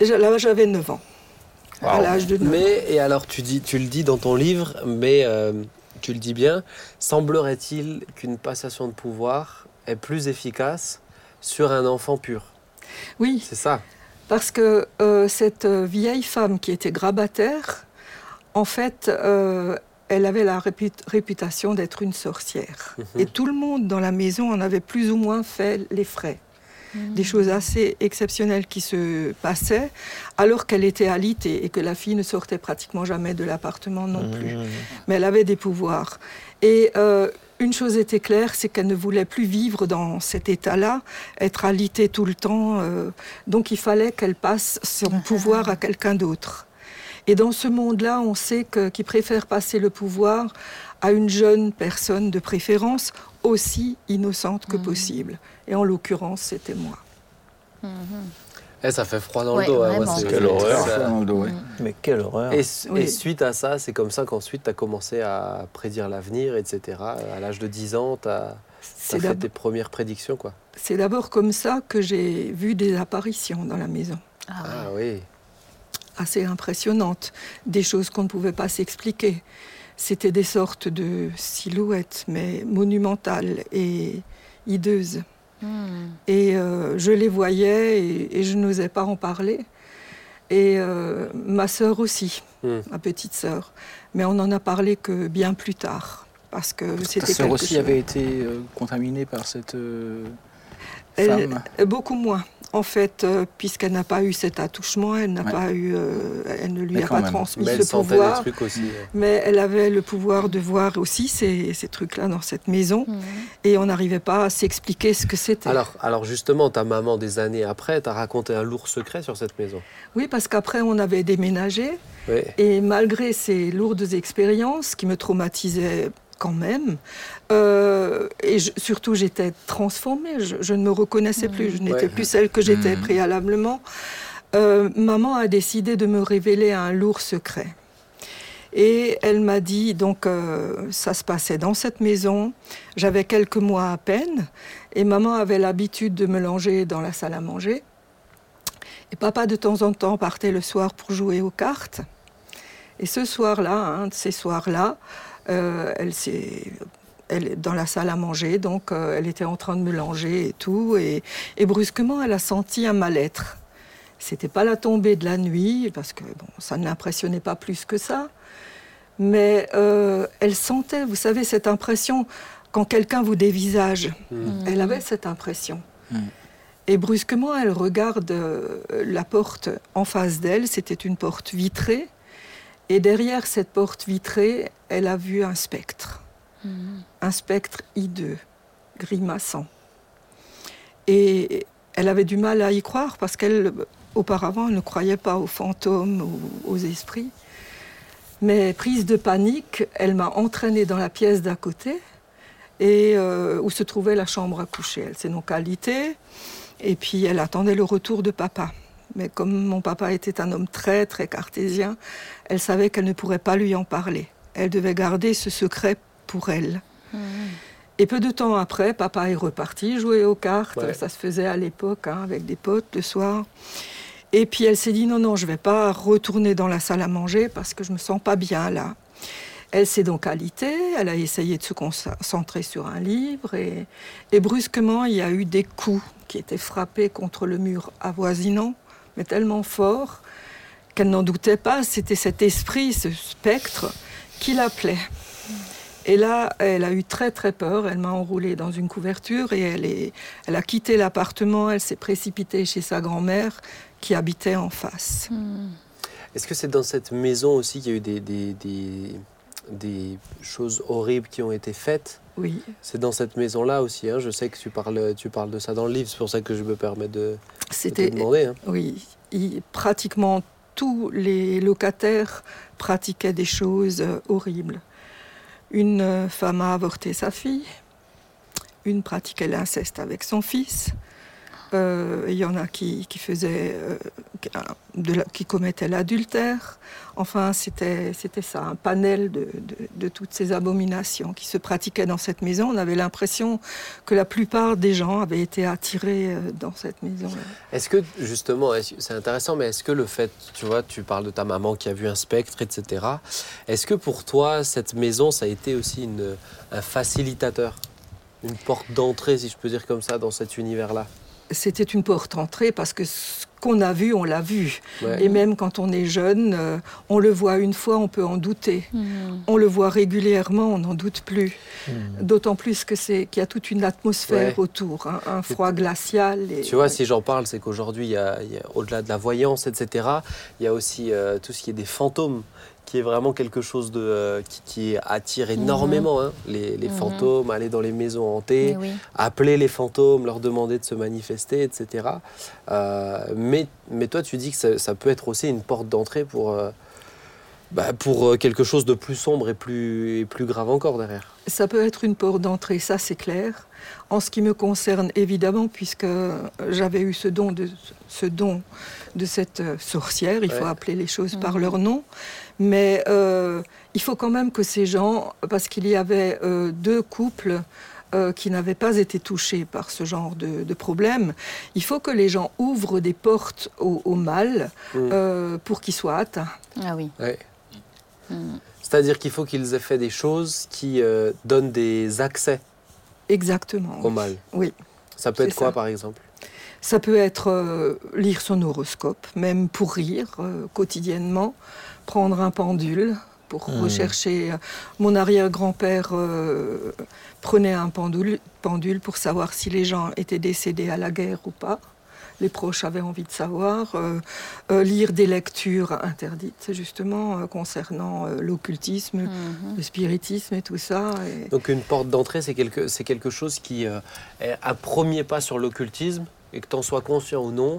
Là, j'avais 9 ans. À l'âge de 9 ans. Mais, et alors tu, dis, tu le dis dans ton livre, mais euh, tu le dis bien, semblerait-il qu'une passation de pouvoir est plus efficace sur un enfant pur? Oui, C'est ça parce que euh, cette euh, vieille femme qui était grabataire, en fait, euh, elle avait la réput- réputation d'être une sorcière. Mhm. Et tout le monde dans la maison en avait plus ou moins fait les frais. Des choses assez exceptionnelles qui se passaient alors qu'elle était alitée et que la fille ne sortait pratiquement jamais de l'appartement non plus. Mmh. mais elle avait des pouvoirs. Et euh, une chose était claire, c'est qu'elle ne voulait plus vivre dans cet état-là, être alitée tout le temps. euh, donc il fallait qu'elle passe son pouvoir à quelqu'un d'autre. Et dans ce monde-là, on sait que- qu'ils préfèrent passer le pouvoir à une jeune personne de préférence aussi innocente que possible. Et en l'occurrence, c'était moi. Eh, Ça fait froid dans Ouais, le dos. hein, moi, Quelle horreur. ça- Dans le dos, ouais. Mais quelle horreur. Et, su- Oui. et suite à ça, c'est comme ça qu'ensuite tu as commencé à prédire l'avenir, etc. À l'âge de 10 ans, tu as, fait tes premières prédictions. quoi. c'est d'abord comme ça que j'ai vu des apparitions dans la maison. Ah, Ah oui. assez impressionnantes, des choses qu'on ne pouvait pas s'expliquer. C'était des sortes de silhouettes, mais monumentales et hideuses. Hmm. Et euh, je les voyais et, et je n'osais pas en parler. Et euh, ma sœur aussi, Hmm. ma petite sœur. Mais on n'en a parlé que bien plus tard. Parce que Ta c'était sœur quelque aussi chose- avait été euh, contaminée par cette euh, Elle- femme? Beaucoup moins. En fait, euh, puisqu'elle n'a pas eu cet attouchement, elle n'a Ouais. pas eu, euh, elle ne lui Mais a pas même. transmis Mais ce elle sentait pouvoir. des trucs aussi. Mais elle avait le pouvoir de voir aussi ces, ces trucs-là dans cette maison. Hmm. Et on n'arrivait pas à s'expliquer ce que c'était. Alors, alors justement, ta maman, des années après, t'a raconté un lourd secret sur cette maison. Oui, parce qu'après, on avait déménagé. Oui. Et malgré ces lourdes expériences qui me traumatisaient quand même, euh, et je- surtout j'étais transformée, je, je ne me reconnaissais plus, je n'étais Ouais. plus celle que j'étais Mhm. préalablement. Euh, maman a décidé de me révéler un lourd secret. Et elle m'a dit, donc euh, ça se passait dans cette maison, j'avais quelques mois à peine, et maman avait l'habitude de me longer dans la salle à manger. Et papa, de temps en temps, partait le soir pour jouer aux cartes. Et ce soir-là, un de ces soirs-là, euh, elle s'est elle est dans la salle à manger, donc euh, elle était en train de me langer et tout, et, et brusquement elle a senti un mal-être. C'était pas la tombée de la nuit, parce que bon, ça ne l'impressionnait pas plus que ça, mais euh, elle sentait, vous savez, cette impression quand quelqu'un vous dévisage. Hmm. Elle avait cette impression. Mm. Et brusquement, elle regarde euh, la porte en face d'elle. C'était une porte vitrée. Et derrière cette porte vitrée, elle a vu un spectre. Hmm. Un spectre hideux, grimaçant. Et elle avait du mal à y croire parce qu'elle, auparavant, elle ne croyait pas aux fantômes ou aux esprits. Mais prise de panique, elle m'a entraînée dans la pièce d'à côté et euh, où se trouvait la chambre à coucher. Elle s'est donc alitée et puis elle attendait le retour de papa. Mais comme mon papa était un homme très très cartésien, elle savait qu'elle ne pourrait pas lui en parler. Elle devait garder ce secret pour elle. Hmm. Et peu de temps après, papa est reparti jouer aux cartes. Ouais. Ça se faisait à l'époque hein, avec des potes le soir. Et puis elle s'est dit non, non, je ne vais pas retourner dans la salle à manger parce que je me sens pas bien là. Elle s'est donc alitée, elle a essayé de se concentrer sur un livre et, et brusquement il y a eu des coups qui étaient frappés contre le mur avoisinant, mais tellement forts qu'elle n'en doutait pas, c'était cet esprit, ce spectre qui l'appelait. Et là, elle a eu très très peur. Elle m'a enroulée dans une couverture et elle, est, elle a quitté l'appartement. Elle s'est précipitée chez sa grand-mère qui habitait en face. Hmm. Est-ce que c'est dans cette maison aussi qu'il y a eu des, des, des, des choses horribles qui ont été faites? Oui, C'est dans cette maison-là aussi. hein. Je sais que tu parles, tu parles de ça dans le livre. C'est pour ça que je me permets de, de te demander. hein. Oui, il- pratiquement tous les locataires pratiquaient des choses euh, horribles. Une euh, femme a avorté sa fille, une pratiquait l'inceste avec son fils. Euh, Il y en a qui, qui faisaient, euh, la- qui commettaient l'adultère. Enfin, c'était ça, un panel de, toutes ces abominations qui se pratiquaient dans cette maison. On avait l'impression que la plupart des gens avaient été attirés euh, dans cette maison. Est-ce que justement, c'est intéressant, mais est-ce que le fait, tu vois, tu parles de ta maman qui a vu un spectre, etc. Est-ce que pour toi, cette maison, ça a été aussi un facilitateur, une porte d'entrée, si je peux dire comme ça, dans cet univers-là? C'était une porte entrée parce que ce qu'on a vu, on l'a vu. Ouais. Et même quand on est jeune, euh, on le voit une fois, on peut en douter. Mhm. On le voit régulièrement, on n'en doute plus. Hmm. D'autant plus que c'est qu'il y a toute une atmosphère Ouais. autour, hein, un froid glacial. Et, Tu vois, si j'en parle, c'est qu'aujourd'hui, il y a, il y a- au-delà de la voyance, etc., il y a aussi euh, tout ce qui est des fantômes, qui est vraiment quelque chose de, euh, qui, qui attire énormément hein, les, les Mhm. fantômes, aller dans les maisons hantées, Mais oui. appeler les fantômes, leur demander de se manifester, etc. Euh, mais, mais toi, tu dis que ça, ça peut être aussi une porte d'entrée pour, euh, bah, pour quelque chose de plus sombre et plus, et plus grave encore derrière. Ça peut être une porte d'entrée, ça c'est clair. En ce qui me concerne, évidemment, puisque j'avais eu ce don de, ce don de cette sorcière, il faut appeler les choses par Mhm. leur nom, mais euh, il faut quand même que ces gens, parce qu'il y avait euh, deux couples euh, qui n'avaient pas été touchés par ce genre de, de problème, il faut que les gens ouvrent des portes au, au mal euh, pour qu'ils soient atteints. Ah oui. Ouais. Mhm. C'est-à-dire qu'il faut qu'ils aient fait des choses qui euh, donnent des accès Exactement. au mal. Oui. Ça peut être quoi, ça. par exemple? Ça peut être euh, lire son horoscope, même pour rire euh, quotidiennement, prendre un pendule pour Hmm. rechercher. euh, Mon arrière-grand-père euh, prenait un pendule, pendule pour savoir si les gens étaient décédés à la guerre ou pas. Les proches avaient envie de savoir. euh, euh, lire des lectures interdites, justement, euh, concernant euh, l'occultisme, Mhm. le spiritisme et tout ça. et- Donc une porte d'entrée, c'est quelque, c'est quelque chose qui euh, est un premier pas sur l'occultisme, et que tu en sois conscient ou non,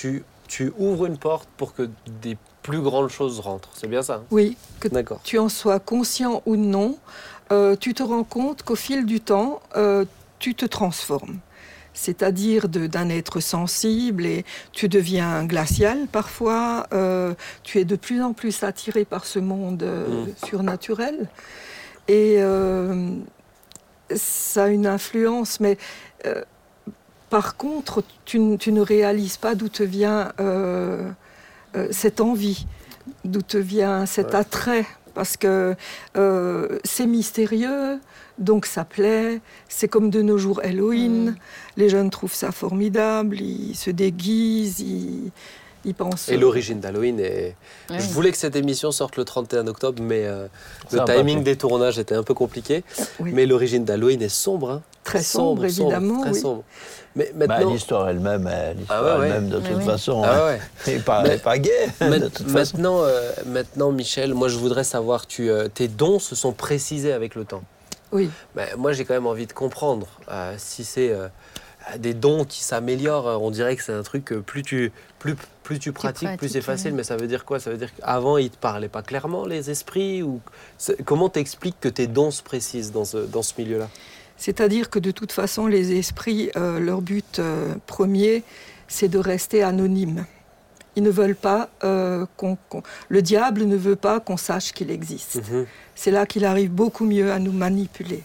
tu, tu ouvres une porte pour que des plus grandes choses rentrent. C'est bien ça hein Oui, que tu en sois conscient ou non, euh, tu te rends compte qu'au fil du temps, euh, tu te transformes. C'est-à-dire d'un être sensible et tu deviens glacial parfois. euh, tu es de plus en plus attiré par ce monde Mm. surnaturel. Et ça a une influence, mais par contre, tu, ne réalises pas d'où te vient cette envie, d'où te vient cet Ouais. attrait, parce que euh, c'est mystérieux, donc ça plaît. C'est comme de nos jours Halloween. Les jeunes trouvent ça formidable, ils se déguisent, ils, ils pensent. Et l'origine d'Halloween est... Oui. Je voulais que cette émission sorte le 31 octobre, mais euh, le timing des tournages était un peu compliqué. Oui. Mais l'origine d'Halloween est sombre. hein. Très sombre, évidemment, Très oui. sombre. Mais Bah, maintenant... l'histoire elle-même, l'histoire Ah ouais, ouais. elle-même, de Mais toute oui. façon, Ah ouais. n'est pas, pas gay, de Ma- toute façon. maintenant, euh, maintenant, Michel, moi je voudrais savoir, tu, euh, tes dons se sont précisés avec le temps. Oui. Ben, moi j'ai quand même envie de comprendre euh, si c'est euh, des dons qui s'améliorent. On dirait que c'est un truc que plus tu, plus, plus tu pratiques, plus c'est facile. oui. Mais ça veut dire quoi? Ça veut dire qu'avant ils te parlaient pas clairement les esprits ou comment t'expliques que tes dons se précisent dans ce, dans ce milieu-là? C'est-à-dire que de toute façon, les esprits, euh, leur but euh, premier, c'est de rester anonymes. Ils ne veulent pas euh, qu'on. Le diable ne veut pas qu'on sache qu'il existe. Mhm. C'est là qu'il arrive beaucoup mieux à nous manipuler.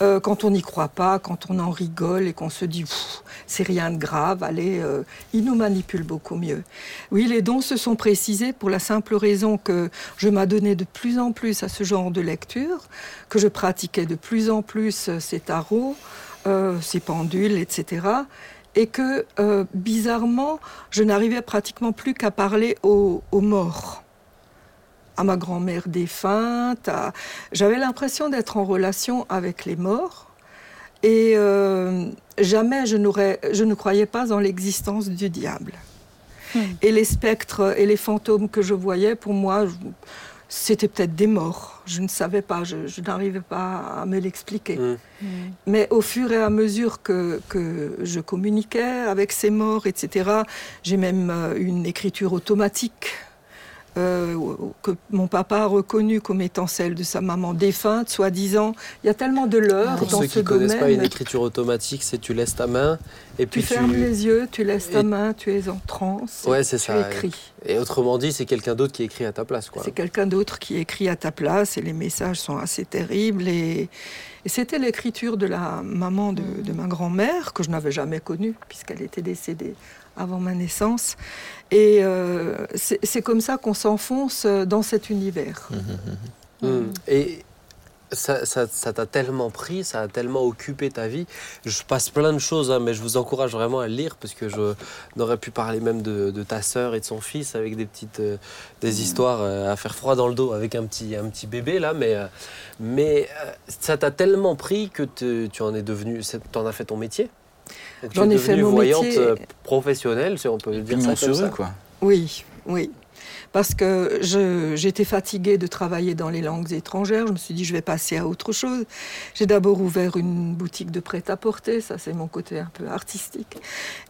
Euh, quand on n'y croit pas, quand on en rigole et qu'on se dit c'est rien de grave, allez, euh, il nous manipule beaucoup mieux. Oui, les dons se sont précisés pour la simple raison que je m'adonnais de plus en plus à ce genre de lecture, que je pratiquais de plus en plus euh, ces tarots, euh, ces pendules, etc. Et que, euh, bizarrement, je n'arrivais pratiquement plus qu'à parler aux, aux morts à ma grand-mère défunte. à- J'avais l'impression d'être en relation avec les morts. Et euh, jamais je, n'aurais- je ne croyais pas en l'existence du diable. Hmm. Et les spectres et les fantômes que je voyais, pour moi, je- c'était peut-être des morts. Je ne savais pas, je, je n'arrivais pas à me l'expliquer. Mm. Mm. Mais au fur et à mesure que, que je communiquais avec ces morts, etc., j'ai même euh, une écriture automatique euh, que mon papa a reconnue comme étant celle de sa maman défunte, soi-disant. Il y a tellement de leurres Pour dans ceux ce qui connaissent pas une écriture automatique, c'est tu laisses ta main et Tu puis tu. fermes les yeux, tu laisses ta Et- main, tu es en transe. Ouais, c'est tu ça. écris. Et autrement dit, c'est quelqu'un d'autre qui écrit à ta place, quoi. C'est quelqu'un d'autre qui écrit à ta place et les messages sont assez terribles. Et, et c'était l'écriture de la maman de, de ma grand-mère, que je n'avais jamais connue, puisqu'elle était décédée avant ma naissance. Et euh, c'est comme ça qu'on s'enfonce dans cet univers. Mm. Et ça ça- ça t'a tellement pris, ça a tellement occupé ta vie. Je passe plein de choses, hein, mais je vous encourage vraiment à le lire parce que je n'aurais pu parler même de, de ta sœur et de son fils avec des petites euh, des histoires euh, à faire froid dans le dos avec un petit un petit bébé là, mais euh, mais euh, ça t'a tellement pris que te- tu en es devenu, tu en as fait ton métier. J'en ai fait mon voyante métier. euh, professionnelle, si on peut dire ça comme sur ça. eux, quoi. Oui, oui. Parce que j'étais fatiguée de travailler dans les langues étrangères. Je me suis dit, je vais passer à autre chose. J'ai d'abord ouvert une boutique de prêt-à-porter. Ça, c'est mon côté un peu artistique.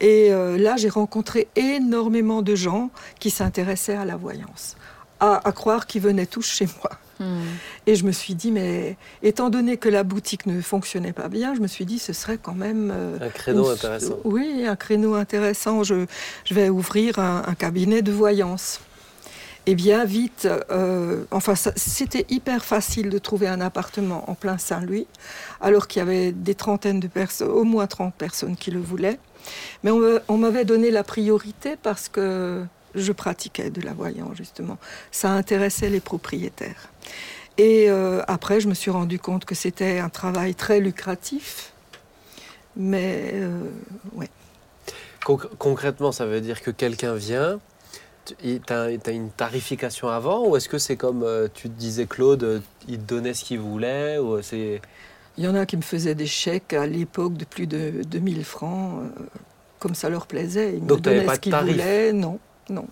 Et euh, là, j'ai rencontré énormément de gens qui s'intéressaient à la voyance. À, à croire qu'ils venaient tous chez moi. Mm. Et je me suis dit, mais étant donné que la boutique ne fonctionnait pas bien, je me suis dit, ce serait quand même... euh, Un créneau une- intéressant. Oui, un créneau intéressant. Je, je vais ouvrir un, un cabinet de voyance. Et bien vite, euh, enfin, c'était hyper facile de trouver un appartement en plein Saint-Louis, alors qu'il y avait des trentaines de personnes, au moins 30 personnes qui le voulaient. Mais on m'avait donné la priorité parce que je pratiquais de la voyance, justement. Ça intéressait les propriétaires. Et euh, après, je me suis rendu compte que c'était un travail très lucratif. Mais euh, ouais. Conc- concrètement, ça veut dire que quelqu'un vient, tu as, une tarification avant ou est-ce que c'est comme euh, tu te disais Claude, il te donnait ce qu'il voulait ou c'est Il y en a qui me faisaient des chèques à l'époque de plus de 2000 francs, euh, comme ça leur plaisait. Ils me Donc, t'avais donnaient pas ce qu'ils voulaient. Non, non.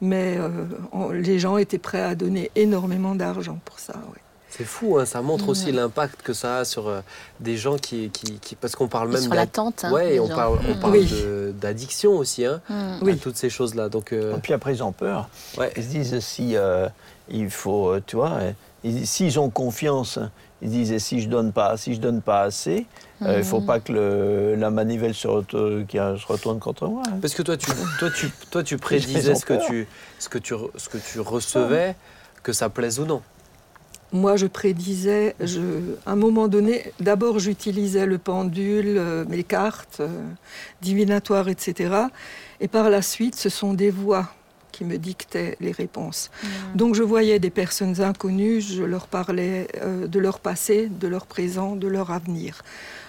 Mais euh, on- les gens étaient prêts à donner énormément d'argent pour ça. ouais. c'est fou, hein, ça montre aussi Ouais. l'impact que ça a sur euh, des gens qui, qui, qui- parce qu'on parle même Sur l'attente. hein, ouais, on gens. parle, on Mm. parle Oui. de- d'addiction aussi, hein, Mm. à Oui. toutes ces choses-là. Donc, euh, Et puis après, ils ont peur. ouais. Ils se disent si euh, il faut, tu vois, ils- s'ils ont confiance, ils disent et si je donne pas, si je donne pas assez, euh, il faut Mhm. pas que le- la manivelle se, retourne, qui a- se retourne contre moi. hein. Parce que toi, tu, toi, tu, toi, tu prédisais ce que tu, ce que tu, ce que tu recevais, que ça plaise ou non. Moi, je prédisais, je, à un moment donné, d'abord j'utilisais le pendule, euh, mes cartes euh, divinatoires, etc. Et par la suite, ce sont des voix qui me dictaient les réponses. Donc je voyais des personnes inconnues, je leur parlais euh, de leur passé, de leur présent, de leur avenir.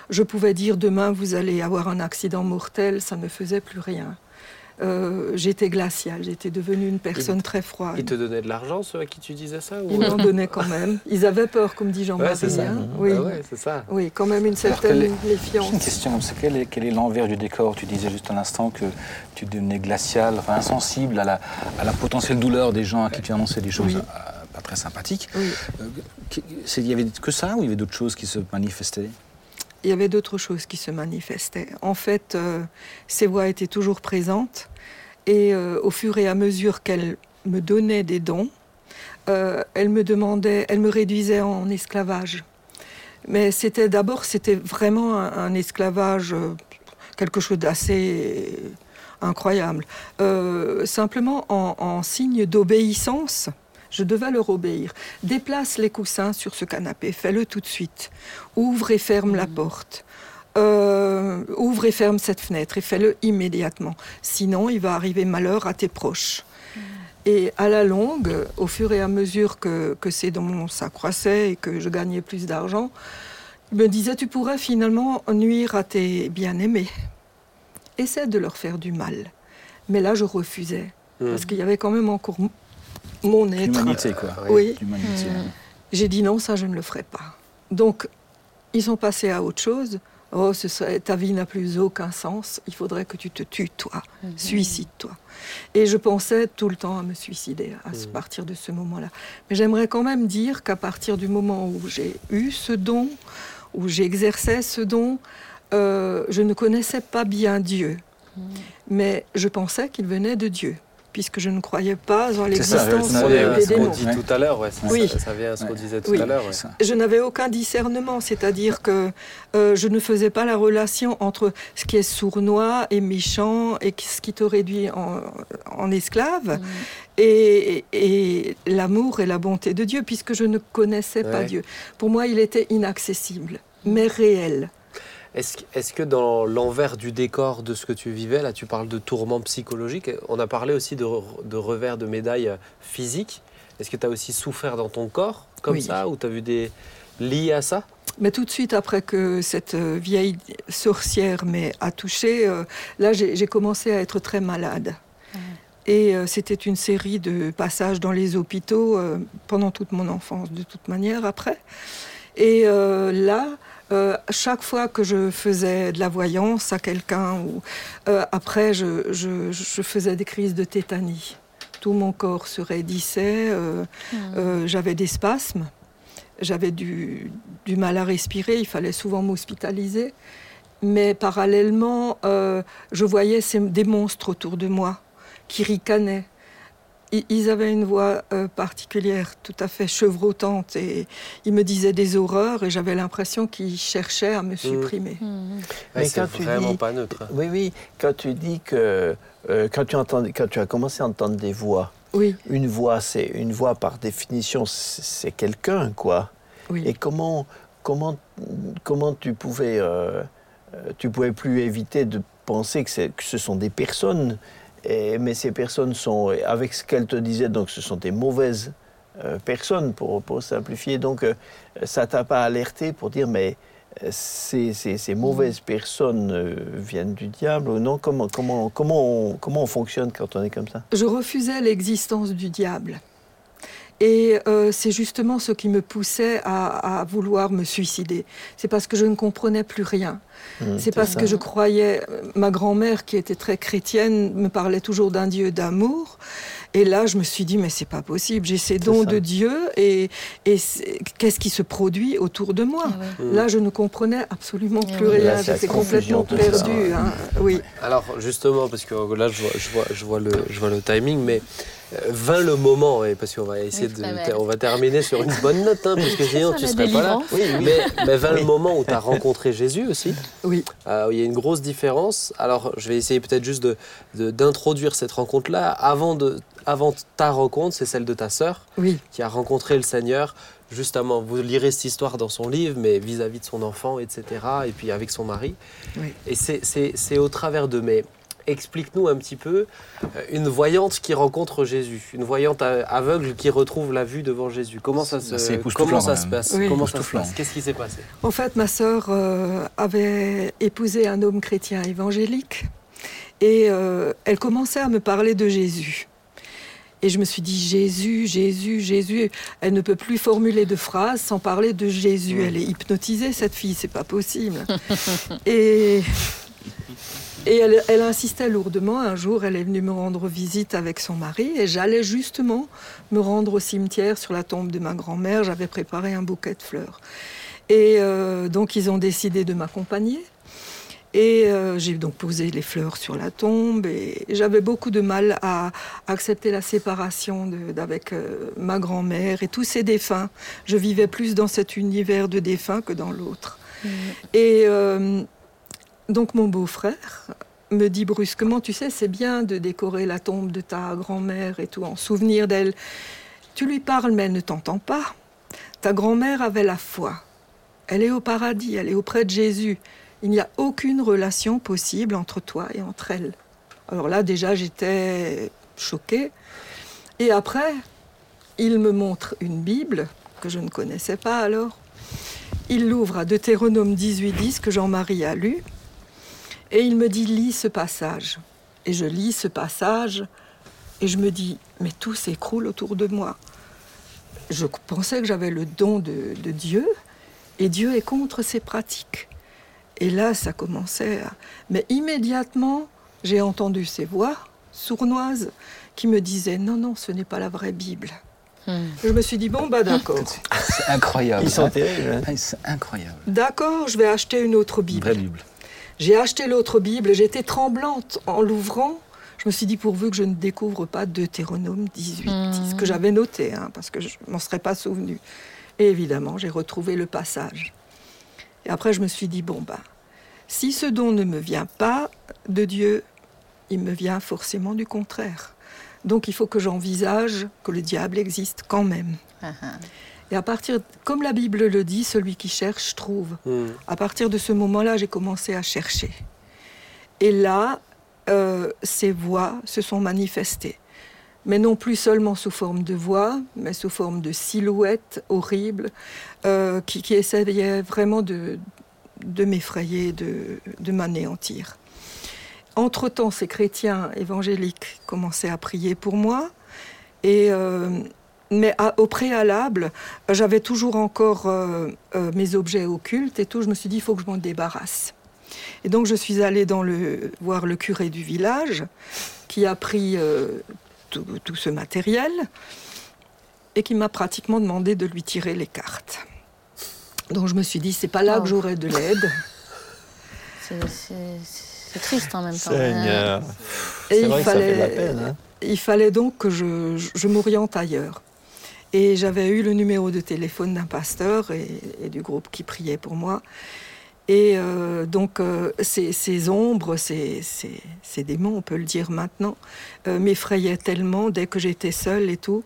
Je pouvais dire demain vous allez avoir un accident mortel, ça ne faisait plus rien. Euh, j'étais glaciale, j'étais devenue une personne très froide. Ils te donnaient de l'argent, ceux à qui tu disais ça ou... Ils m'en donnaient quand même. Ils avaient peur, comme dit Ouais, Jean-Marie. c'est ça. hein. Oui. Ah ouais, c'est ça. oui, quand même une certaine méfiance. une question comme ça. Quel est, quel est l'envers du décor? Tu disais juste à l'instant que tu devenais glacial, enfin insensible à la, à la potentielle douleur des gens à qui tu annonçais des choses Oui. euh, pas très sympathiques. Oui. Euh, Il y avait que ça ou il y avait d'autres choses qui se manifestaient? Il y avait d'autres choses qui se manifestaient. En fait, euh, ces voix étaient toujours présentes. Et euh, au fur et à mesure qu'elles me donnaient des dons, euh, elles me demandaient, elles me réduisaient en esclavage. Mais c'était d'abord, c'était vraiment un, esclavage, euh, quelque chose d'assez incroyable. Simplement en, en signe d'obéissance, je devais leur obéir. Déplace les coussins sur ce canapé, fais-le tout de suite. Ouvre et ferme la porte. Euh, ouvre et ferme cette fenêtre et fais-le immédiatement. Sinon, il va arriver malheur à tes proches. Et à la longue, au fur et à mesure que, que ces dons s'accroissaient et que je gagnais plus d'argent, il me disait, tu pourrais finalement nuire à tes bien-aimés. Essaie de leur faire du mal. Mais là, je refusais. Hmm. Parce qu'il y avait quand même encore mon être. L'humanité, quoi. Oui. L'humanité. Mm. J'ai dit non, ça je ne le ferai pas. Donc, ils sont passés à autre chose. Oh, ce serait, ta vie n'a plus aucun sens, il faudrait que tu te tues, toi, Mhm. suicide-toi. Et je pensais tout le temps à me suicider à Mhm. partir de ce moment-là. Mais j'aimerais quand même dire qu'à partir du moment où j'ai eu ce don, où j'exerçais ce don, euh, je ne connaissais pas bien Dieu, Mhm. mais je pensais qu'il venait de Dieu, puisque je ne croyais pas en l'existence ça Ça vient à des ce qu'on démons. dit tout à l'heure, ouais, Oui. ça, ça vient à ce qu'on disait tout Oui. à l'heure. ouais. Je n'avais aucun discernement, c'est-à-dire que euh, je ne faisais pas la relation entre ce qui est sournois et méchant et ce qui te réduit en, en esclave Mhm. et, et l'amour et la bonté de Dieu, puisque je ne connaissais pas. Dieu. Pour moi, il était inaccessible, mais réel. Est-ce que- dans l'envers du décor de ce que tu vivais, là tu parles de tourments psychologiques, on a parlé aussi de, re- de revers de médaille euh, physiques. Est-ce que tu as aussi souffert dans ton corps comme Oui. ça ou tu as vu des liés à ça? Mais tout de suite après que cette euh, vieille sorcière m'ait touché, là j'ai commencé à être très malade. Et euh, c'était une série de passages dans les hôpitaux euh, pendant toute mon enfance, de toute manière, après. Et euh, là, euh, chaque fois que je faisais de la voyance à quelqu'un, ou euh, après, je, je- je faisais des crises de tétanie. Tout mon corps se raidissait, euh, euh, j'avais des spasmes, j'avais du, du mal à respirer, il fallait souvent m'hospitaliser. Mais parallèlement, je voyais ces- des monstres autour de moi qui ricanaient. Ils avaient une voix euh, particulière, tout à fait chevrotante, et ils me disaient des horreurs, et j'avais l'impression qu'ils cherchaient à me supprimer. Mhm. Ouais, Mais C'est quand tu vraiment dis- pas neutre. hein. Oui, oui, quand tu dis que euh, quand, tu entends, quand tu as commencé à entendre des voix, Oui, une voix, c'est une voix par définition, c'est quelqu'un, quoi. oui. Et comment, comment, comment tu pouvais, euh, euh, tu pouvais plus éviter de penser que ce sont des personnes, mais ces personnes sont, avec ce qu'elle te disait, donc ce sont des mauvaises euh, personnes, pour, simplifier. Donc euh, ça t'a pas alerté pour dire, mais euh, ces, mauvaises personnes viennent du diable ou non? Comment, comment, comment, comment on fonctionne quand on est comme ça? Je refusais l'existence du diable. Et euh, c'est justement ce qui me poussait à, à vouloir me suicider. C'est parce que je ne comprenais plus rien. Hmm, C'est parce ça. que je croyais, ma grand-mère qui était très chrétienne me parlait toujours d'un Dieu d'amour. Et là, je me suis dit, mais c'est pas possible, j'ai ces dons de Dieu et, qu'est-ce qui se produit autour de moi? Ah ouais. Là, je ne comprenais absolument Et plus oui. rien, j'étais complètement perdue. hein. Oui. Alors justement, parce que là je vois, je vois, je vois, le, je vois le timing, mais euh, vint le moment, et parce qu'on va essayer Oui, de, on va terminer sur une bonne note, hein, parce que sinon tu serais pas là. Oui, oui. Mais, mais vint le moment où tu as rencontré Jésus aussi. Oui. Euh, il y a une grosse différence. Alors, je vais essayer peut-être juste de- de- d'introduire cette rencontre-là. Avant, de, avant ta rencontre, c'est celle de ta sœur Oui. qui a rencontré le Seigneur. Justement, vous lirez cette histoire dans son livre, mais vis-à-vis de son enfant, etc. Et puis avec son mari. Oui. Et c'est- c'est c'est au travers de. Mais explique-nous un petit peu euh, une voyante qui rencontre Jésus, une voyante aveugle qui retrouve la vue devant Jésus. Comment ça se, comment ça même. passe? Oui. Comment ça se passe? Qu'est-ce qui s'est passé? En fait, ma sœur euh, avait épousé un homme chrétien évangélique et euh, elle commençait à me parler de Jésus. Et je me suis dit Jésus, Jésus, Jésus. Elle ne peut plus formuler de phrases sans parler de Jésus. Elle est hypnotisée cette fille, c'est pas possible. et et elle, elle insistait lourdement. Un jour, elle est venue me rendre visite avec son mari et j'allais justement me rendre au cimetière sur la tombe de ma grand-mère. J'avais préparé un bouquet de fleurs. Et euh, donc, ils ont décidé de m'accompagner. Et euh, j'ai donc posé les fleurs sur la tombe et j'avais beaucoup de mal à accepter la séparation d'avec euh, ma grand-mère et tous ces défunts. Je vivais plus dans cet univers de défunts que dans l'autre. Mhm. Et euh, donc mon beau-frère me dit brusquement, tu sais, c'est bien de décorer la tombe de ta grand-mère et tout en souvenir d'elle. Tu lui parles, mais elle ne t'entend pas. Ta grand-mère avait la foi. Elle est au paradis, elle est auprès de Jésus. Il n'y a aucune relation possible entre toi et entre elle. Alors là, déjà, j'étais choquée. Et après, il me montre une Bible que je ne connaissais pas alors. Il l'ouvre à Deutéronome 18.10 que Jean-Marie a lu. Et il me dit, lis ce passage. Et je lis ce passage et je me dis, mais tout s'écroule autour de moi. Je pensais que j'avais le don de, de Dieu et Dieu est contre ces pratiques. Et là, ça commençait à... Mais immédiatement, j'ai entendu ces voix sournoises qui me disaient non, non, ce n'est pas la vraie Bible. Hmm. Je me suis dit, bon, bah d'accord. C'est incroyable. Ils sont hein. terribles. hein. Ah, C'est incroyable. D'accord, je vais acheter une autre Une Bible. vraie Bible. J'ai acheté l'autre Bible, j'étais tremblante en l'ouvrant. Je me suis dit, pourvu que je ne découvre pas Deutéronome 18, Mhm. ce que j'avais noté, hein, parce que je ne m'en serais pas souvenu. Et évidemment, j'ai retrouvé le passage. Et après, je me suis dit, bon, bah, si ce don ne me vient pas de Dieu, il me vient forcément du contraire. Donc il faut que j'envisage que le diable existe quand même. Ah, ah. Et à partir, comme la Bible le dit, celui qui cherche trouve. Hmm. À partir de ce moment-là, j'ai commencé à chercher. Et là, euh, ces voix se sont manifestées. Mais non plus seulement sous forme de voix, mais sous forme de silhouettes horribles euh, qui, qui essayaient vraiment de, de m'effrayer, de, de m'anéantir. Entre-temps, ces chrétiens évangéliques commençaient à prier pour moi. Et, euh, mais à- au préalable, j'avais toujours encore euh, euh, mes objets occultes et tout. Je me suis dit, il faut que je m'en débarrasse. Et donc, je suis allée dans le, voir le curé du village qui a pris euh, tout, tout ce matériel et qui m'a pratiquement demandé de lui tirer les cartes. Donc, je me suis dit, c'est pas là Oh. que j'aurai de l'aide. C'est- triste en même temps. Seigneur. Et C'est il vrai que ça fait de la fallait, peine. hein. il fallait donc que je, je- je m'oriente ailleurs. Et j'avais eu le numéro de téléphone d'un pasteur et, et du groupe qui priait pour moi. Et euh, donc euh, ces, ces ombres, ces, ces- ces démons, on peut le dire maintenant, euh, m'effrayaient tellement dès que j'étais seule et tout,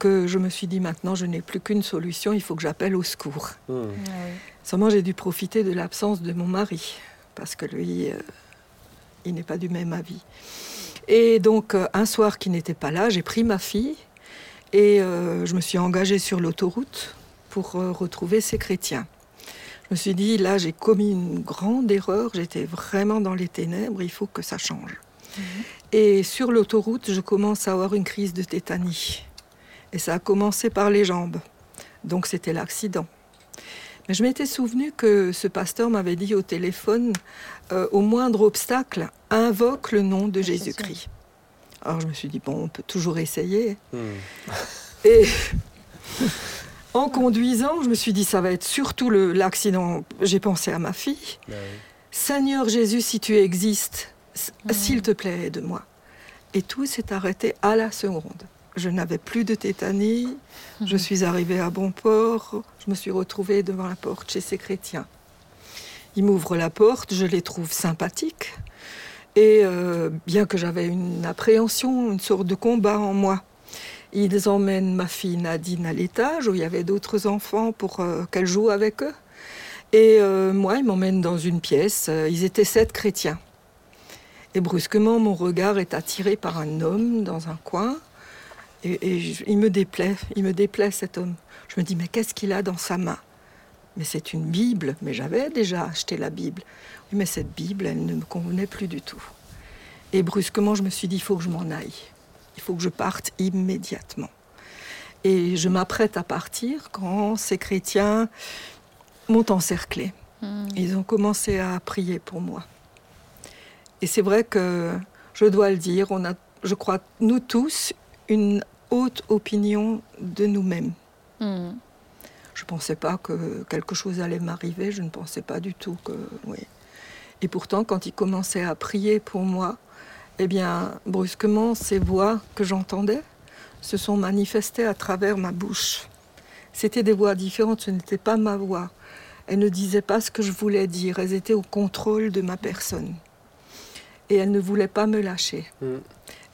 que je me suis dit maintenant je n'ai plus qu'une solution, il faut que j'appelle au secours. Seulement j'ai dû profiter de l'absence de mon mari, parce que lui, euh, il n'est pas du même avis. Et donc un soir qui n'était pas là, j'ai pris ma fille et euh, je me suis engagée sur l'autoroute pour euh, retrouver ces chrétiens. Je me suis dit, là j'ai commis une grande erreur, j'étais vraiment dans les ténèbres, il faut que ça change. Et sur l'autoroute, je commence à avoir une crise de tétanie. Et ça a commencé par les jambes. Donc c'était l'accident. Mais je m'étais souvenu que ce pasteur m'avait dit au téléphone, euh, au moindre obstacle, invoque le nom de Jésus. Jésus-Christ. Alors je me suis dit, bon, on peut toujours essayer. Hmm. Et en conduisant, je me suis dit, ça va être surtout le- l'accident. J'ai pensé à ma fille. Oui. Seigneur Jésus, si tu existes, s'il te plaît, aide-moi. Et tout s'est arrêté à la seconde. Je n'avais plus de tétanie, je suis arrivée à bon port, je me suis retrouvée devant la porte chez ces chrétiens. Ils m'ouvrent la porte, je les trouve sympathiques. Et euh, bien que j'avais une appréhension, une sorte de combat en moi, ils emmènent ma fille Nadine à l'étage où il y avait d'autres enfants pour euh, qu'elle joue avec eux. Et euh, moi, ils m'emmènent dans une pièce. Ils étaient sept chrétiens. Et brusquement, mon regard est attiré par un homme dans un coin. Et, il me déplaît, il me déplaît cet homme. Je me dis, mais qu'est-ce qu'il a dans sa main? Mais c'est une Bible. Mais j'avais déjà acheté la Bible. Mais cette Bible, elle ne me convenait plus du tout. Et brusquement, je me suis dit, il faut que je m'en aille. Il faut que je parte immédiatement. Et je m'apprête à partir quand ces chrétiens m'ont encerclé. Hmm. Ils ont commencé à prier pour moi. Et c'est vrai que, je dois le dire, on a, je crois, nous tous, une haute opinion de nous-mêmes. Hmm. Je ne pensais pas que quelque chose allait m'arriver, je ne pensais pas du tout que... Oui. Et pourtant, quand ils commençaient à prier pour moi, eh bien, brusquement, ces voix que j'entendais se sont manifestées à travers ma bouche. C'était des voix différentes, ce n'était pas ma voix. Elles ne disaient pas ce que je voulais dire, elles étaient au contrôle de ma personne. Et elles ne voulaient pas me lâcher. Mm.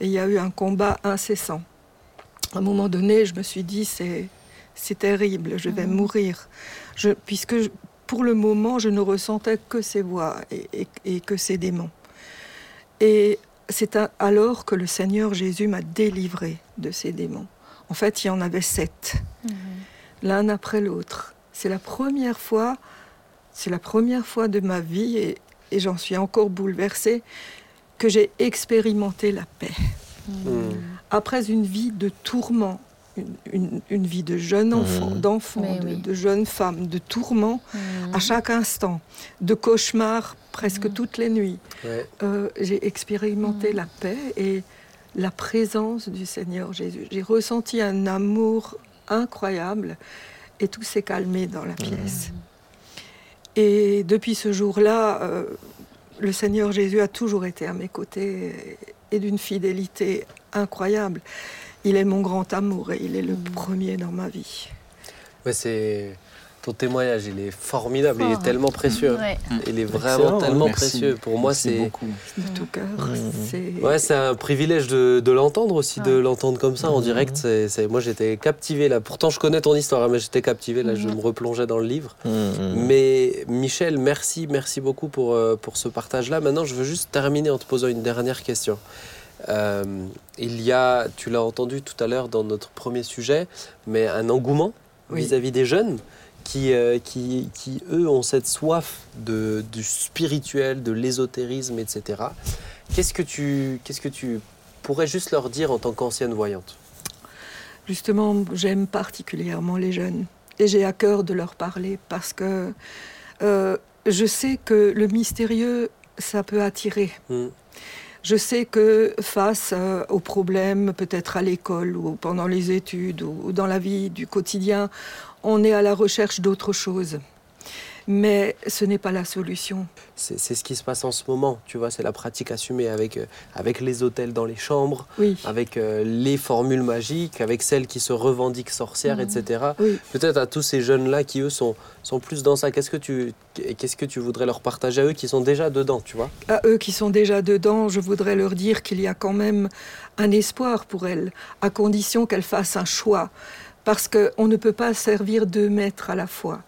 Et il y a eu un combat incessant. À un moment donné, je me suis dit, c'est, c'est terrible, je vais mourir. Je, puisque je- pour le moment, je ne ressentais que ces voix et, et- et que ces démons. Et c'est alors que le Seigneur Jésus m'a délivré de ces démons. En fait, il y en avait sept, l'un après l'autre. C'est la première fois, c'est la première fois de ma vie, et, et j'en suis encore bouleversée, que j'ai expérimenté la paix. Hmm. Après une vie de tourments, une, une- une vie de jeune enfant, Mhm. d'enfant, de, oui. de jeune femme, de tourments Mhm. à chaque instant, de cauchemars presque Mhm. toutes les nuits. Ouais. Euh, j'ai expérimenté la paix et la présence du Seigneur Jésus. J'ai ressenti un amour incroyable et tout s'est calmé dans la pièce. Et depuis ce jour-là, euh, le Seigneur Jésus a toujours été à mes côtés et d'une fidélité incroyable. Il est mon grand amour et il est le premier dans ma vie. Ouais, c'est ton témoignage, il est formidable, il est tellement précieux. Ouais. Il est vraiment Excellent, tellement Merci. précieux. Pour moi, Merci c'est beaucoup. De tout cœur. C'est ouais, c'est un privilège de, de l'entendre aussi, de l'entendre comme ça en direct. C'est, moi, j'étais captivé là. Pourtant, je connais ton histoire, hein, mais j'étais captivé là. Je me replongeais dans le livre. Mais Michel, merci, merci beaucoup pour, euh, pour ce partage-là. Maintenant, je veux juste terminer en te posant une dernière question. Euh, il y a, tu l'as entendu tout à l'heure dans notre premier sujet, mais un engouement Oui. vis-à-vis des jeunes qui, euh, qui, qui, eux, ont cette soif de, du spirituel, de l'ésotérisme, etc. Qu'est-ce que, tu, qu'est-ce que tu pourrais juste leur dire en tant qu'ancienne voyante Justement, j'aime particulièrement les jeunes et j'ai à cœur de leur parler parce que euh, je sais que le mystérieux, ça peut attirer. Hmm. Je sais que face euh, aux problèmes, peut-être à l'école ou pendant les études ou, ou dans la vie du quotidien, on est à la recherche d'autre chose. Mais ce n'est pas la solution. C'est, ce qui se passe en ce moment, tu vois, c'est la pratique assumée avec, euh, avec les hôtels dans les chambres, Oui, avec euh, les formules magiques, avec celles qui se revendiquent sorcières, Mhm. etc. oui. Peut-être à tous ces jeunes-là qui, eux, sont, sont plus dans ça. Qu'est-ce que, tu, qu'est-ce que tu voudrais leur partager à eux qui sont déjà dedans, tu vois? À eux qui sont déjà dedans, je voudrais leur dire qu'il y a quand même un espoir pour elles, à condition qu'elles fassent un choix. Parce qu'on ne peut pas servir deux maîtres à la fois.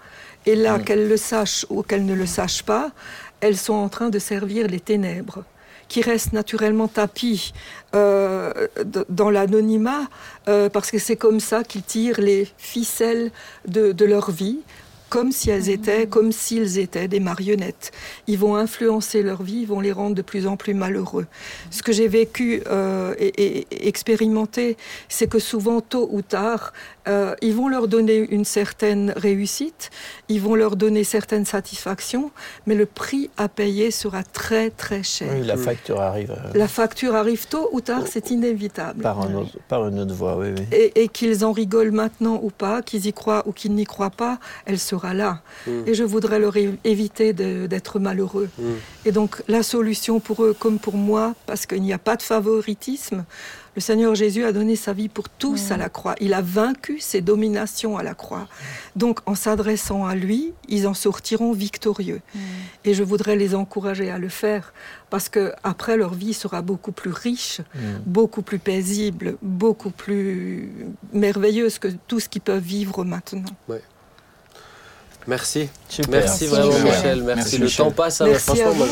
Et là, qu'elles le sachent ou qu'elles ne le sachent pas, elles sont en train de servir les ténèbres, qui restent naturellement tapis euh, dans l'anonymat, euh, parce que c'est comme ça qu'ils tirent les ficelles de, de leur vie, comme si elles étaient, comme s'ils étaient des marionnettes. Ils vont influencer leur vie, ils vont les rendre de plus en plus malheureux. Ce que j'ai vécu euh, et expérimenté, c'est que souvent, tôt ou tard, euh, ils vont leur donner une certaine réussite, ils vont leur donner certaines satisfactions, mais le prix à payer sera très très cher. Oui, la facture arrive euh, La facture arrive tôt ou tard, c'est inévitable. par, un autre- par une autre voie, oui, oui. Et, et qu'ils en rigolent maintenant ou pas, qu'ils y croient ou qu'ils n'y croient pas, elle sera là. Mm. Et je voudrais leur éviter d'être malheureux. Mm. Et donc la solution pour eux comme pour moi, parce qu'il n'y a pas de favoritisme, le Seigneur Jésus a donné sa vie pour tous à la croix. Il a vaincu ses dominations à la croix. Donc en s'adressant à lui, ils en sortiront victorieux. Et je voudrais les encourager à le faire, parce que après leur vie sera beaucoup plus riche, Mm. beaucoup plus paisible, beaucoup plus merveilleuse que tout ce qu'ils peuvent vivre maintenant. Merci. Super. Merci Merci, vraiment, Michel. Michel. Merci. Merci, Le Michel. temps passe, hein, franchement, moi.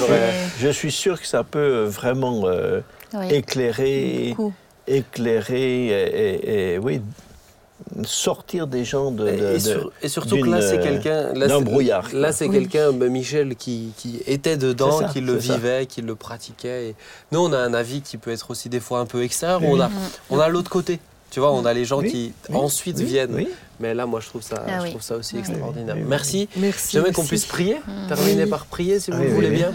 Je suis sûr que ça peut euh, vraiment euh, Oui. éclairer, Beaucoup. Éclairer et, et- et, oui, sortir des gens de, de- Et, de- sur- et surtout que d'une, là, c'est euh, quelqu'un. là, d'un c'est- brouillard, quoi. Là, c'est Oui. quelqu'un, ben, Michel, qui, qui était dedans, ça, qui le ça. vivait, qui le pratiquait. Et nous, on a un avis qui peut être aussi des fois un peu extérieur. Oui. On a, Mm. on a l'autre côté. Tu vois, on a les gens Oui, qui oui, ensuite oui, viennent. oui. Mais là, moi, je trouve ça, Ah je oui. trouve ça aussi Oui. extraordinaire. Merci. Merci. J'aimerais qu'on puisse prier, Mm. terminer Oui. par prier, si vous oui, voulez bien.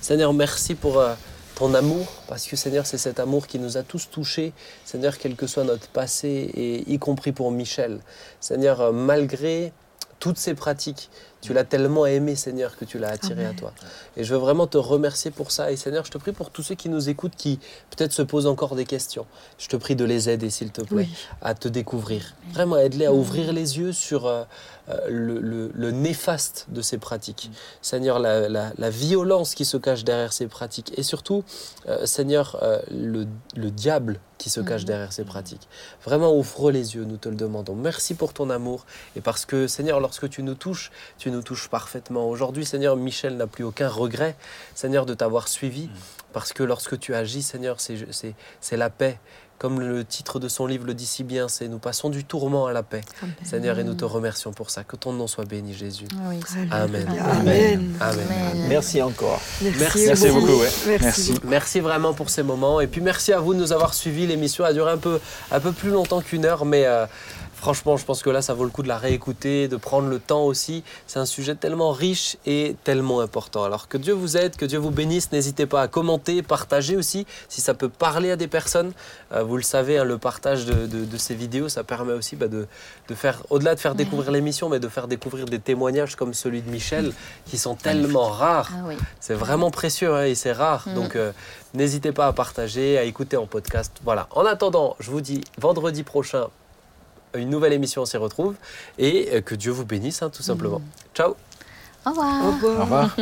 Seigneur, merci pour euh, ton amour, parce que Seigneur, c'est cet amour qui nous a tous touchés. Seigneur, quel que soit notre passé, et y compris pour Michel. Seigneur, euh, malgré toutes ces pratiques, tu l'as tellement aimé, Seigneur, que tu l'as attiré à toi. Et je veux vraiment te remercier pour ça. Et Seigneur, je te prie pour tous ceux qui nous écoutent, qui peut-être se posent encore des questions. Je te prie de les aider, s'il te plaît Oui. à te découvrir. Vraiment, aide-les à ouvrir les yeux sur euh, euh, le, le- le néfaste de ces pratiques. Seigneur, la, la- la violence qui se cache derrière ces pratiques. Et surtout, euh, Seigneur, euh, le, le diable qui se cache Mhm. derrière ces pratiques. Vraiment, ouvre les yeux, nous te le demandons. Merci pour ton amour. Et parce que, Seigneur, lorsque tu nous touches, tu nous touches parfaitement. Aujourd'hui, Seigneur, Michel n'a plus aucun regret, Seigneur, de t'avoir suivi. Parce que lorsque tu agis, Seigneur, c'est- c'est c'est la paix comme le titre de son livre le dit si bien, c'est Nous passons du tourment à la paix. Seigneur, et nous te remercions pour ça. Que ton nom soit béni, Jésus. Ah oui. Amen. Amen. Amen. Amen. Merci encore. Merci. Merci beaucoup. beaucoup, ouais. Merci. Merci. Merci vraiment pour ces moments. Et puis merci à vous de nous avoir suivis. L'émission a duré un peu, un peu plus longtemps qu'une heure, mais euh, franchement, je pense que là, ça vaut le coup de la réécouter, de prendre le temps aussi. C'est un sujet tellement riche et tellement important. Alors que Dieu vous aide, que Dieu vous bénisse. N'hésitez pas à commenter, partager aussi, si ça peut parler à des personnes. Euh, vous le savez, hein, le partage de, de- de ces vidéos, ça permet aussi bah, de, de faire, au-delà de faire découvrir l'émission, mais de faire découvrir des témoignages comme celui de Michel, qui sont tellement rares. Ah oui. C'est vraiment précieux hein, et c'est rare. Mhm. Donc euh, n'hésitez pas à partager, à écouter en podcast. Voilà. En attendant, je vous dis vendredi prochain, une nouvelle émission, on s'y retrouve. Et euh, que Dieu vous bénisse, hein, tout simplement. Ciao Au revoir. Au revoir. Au revoir.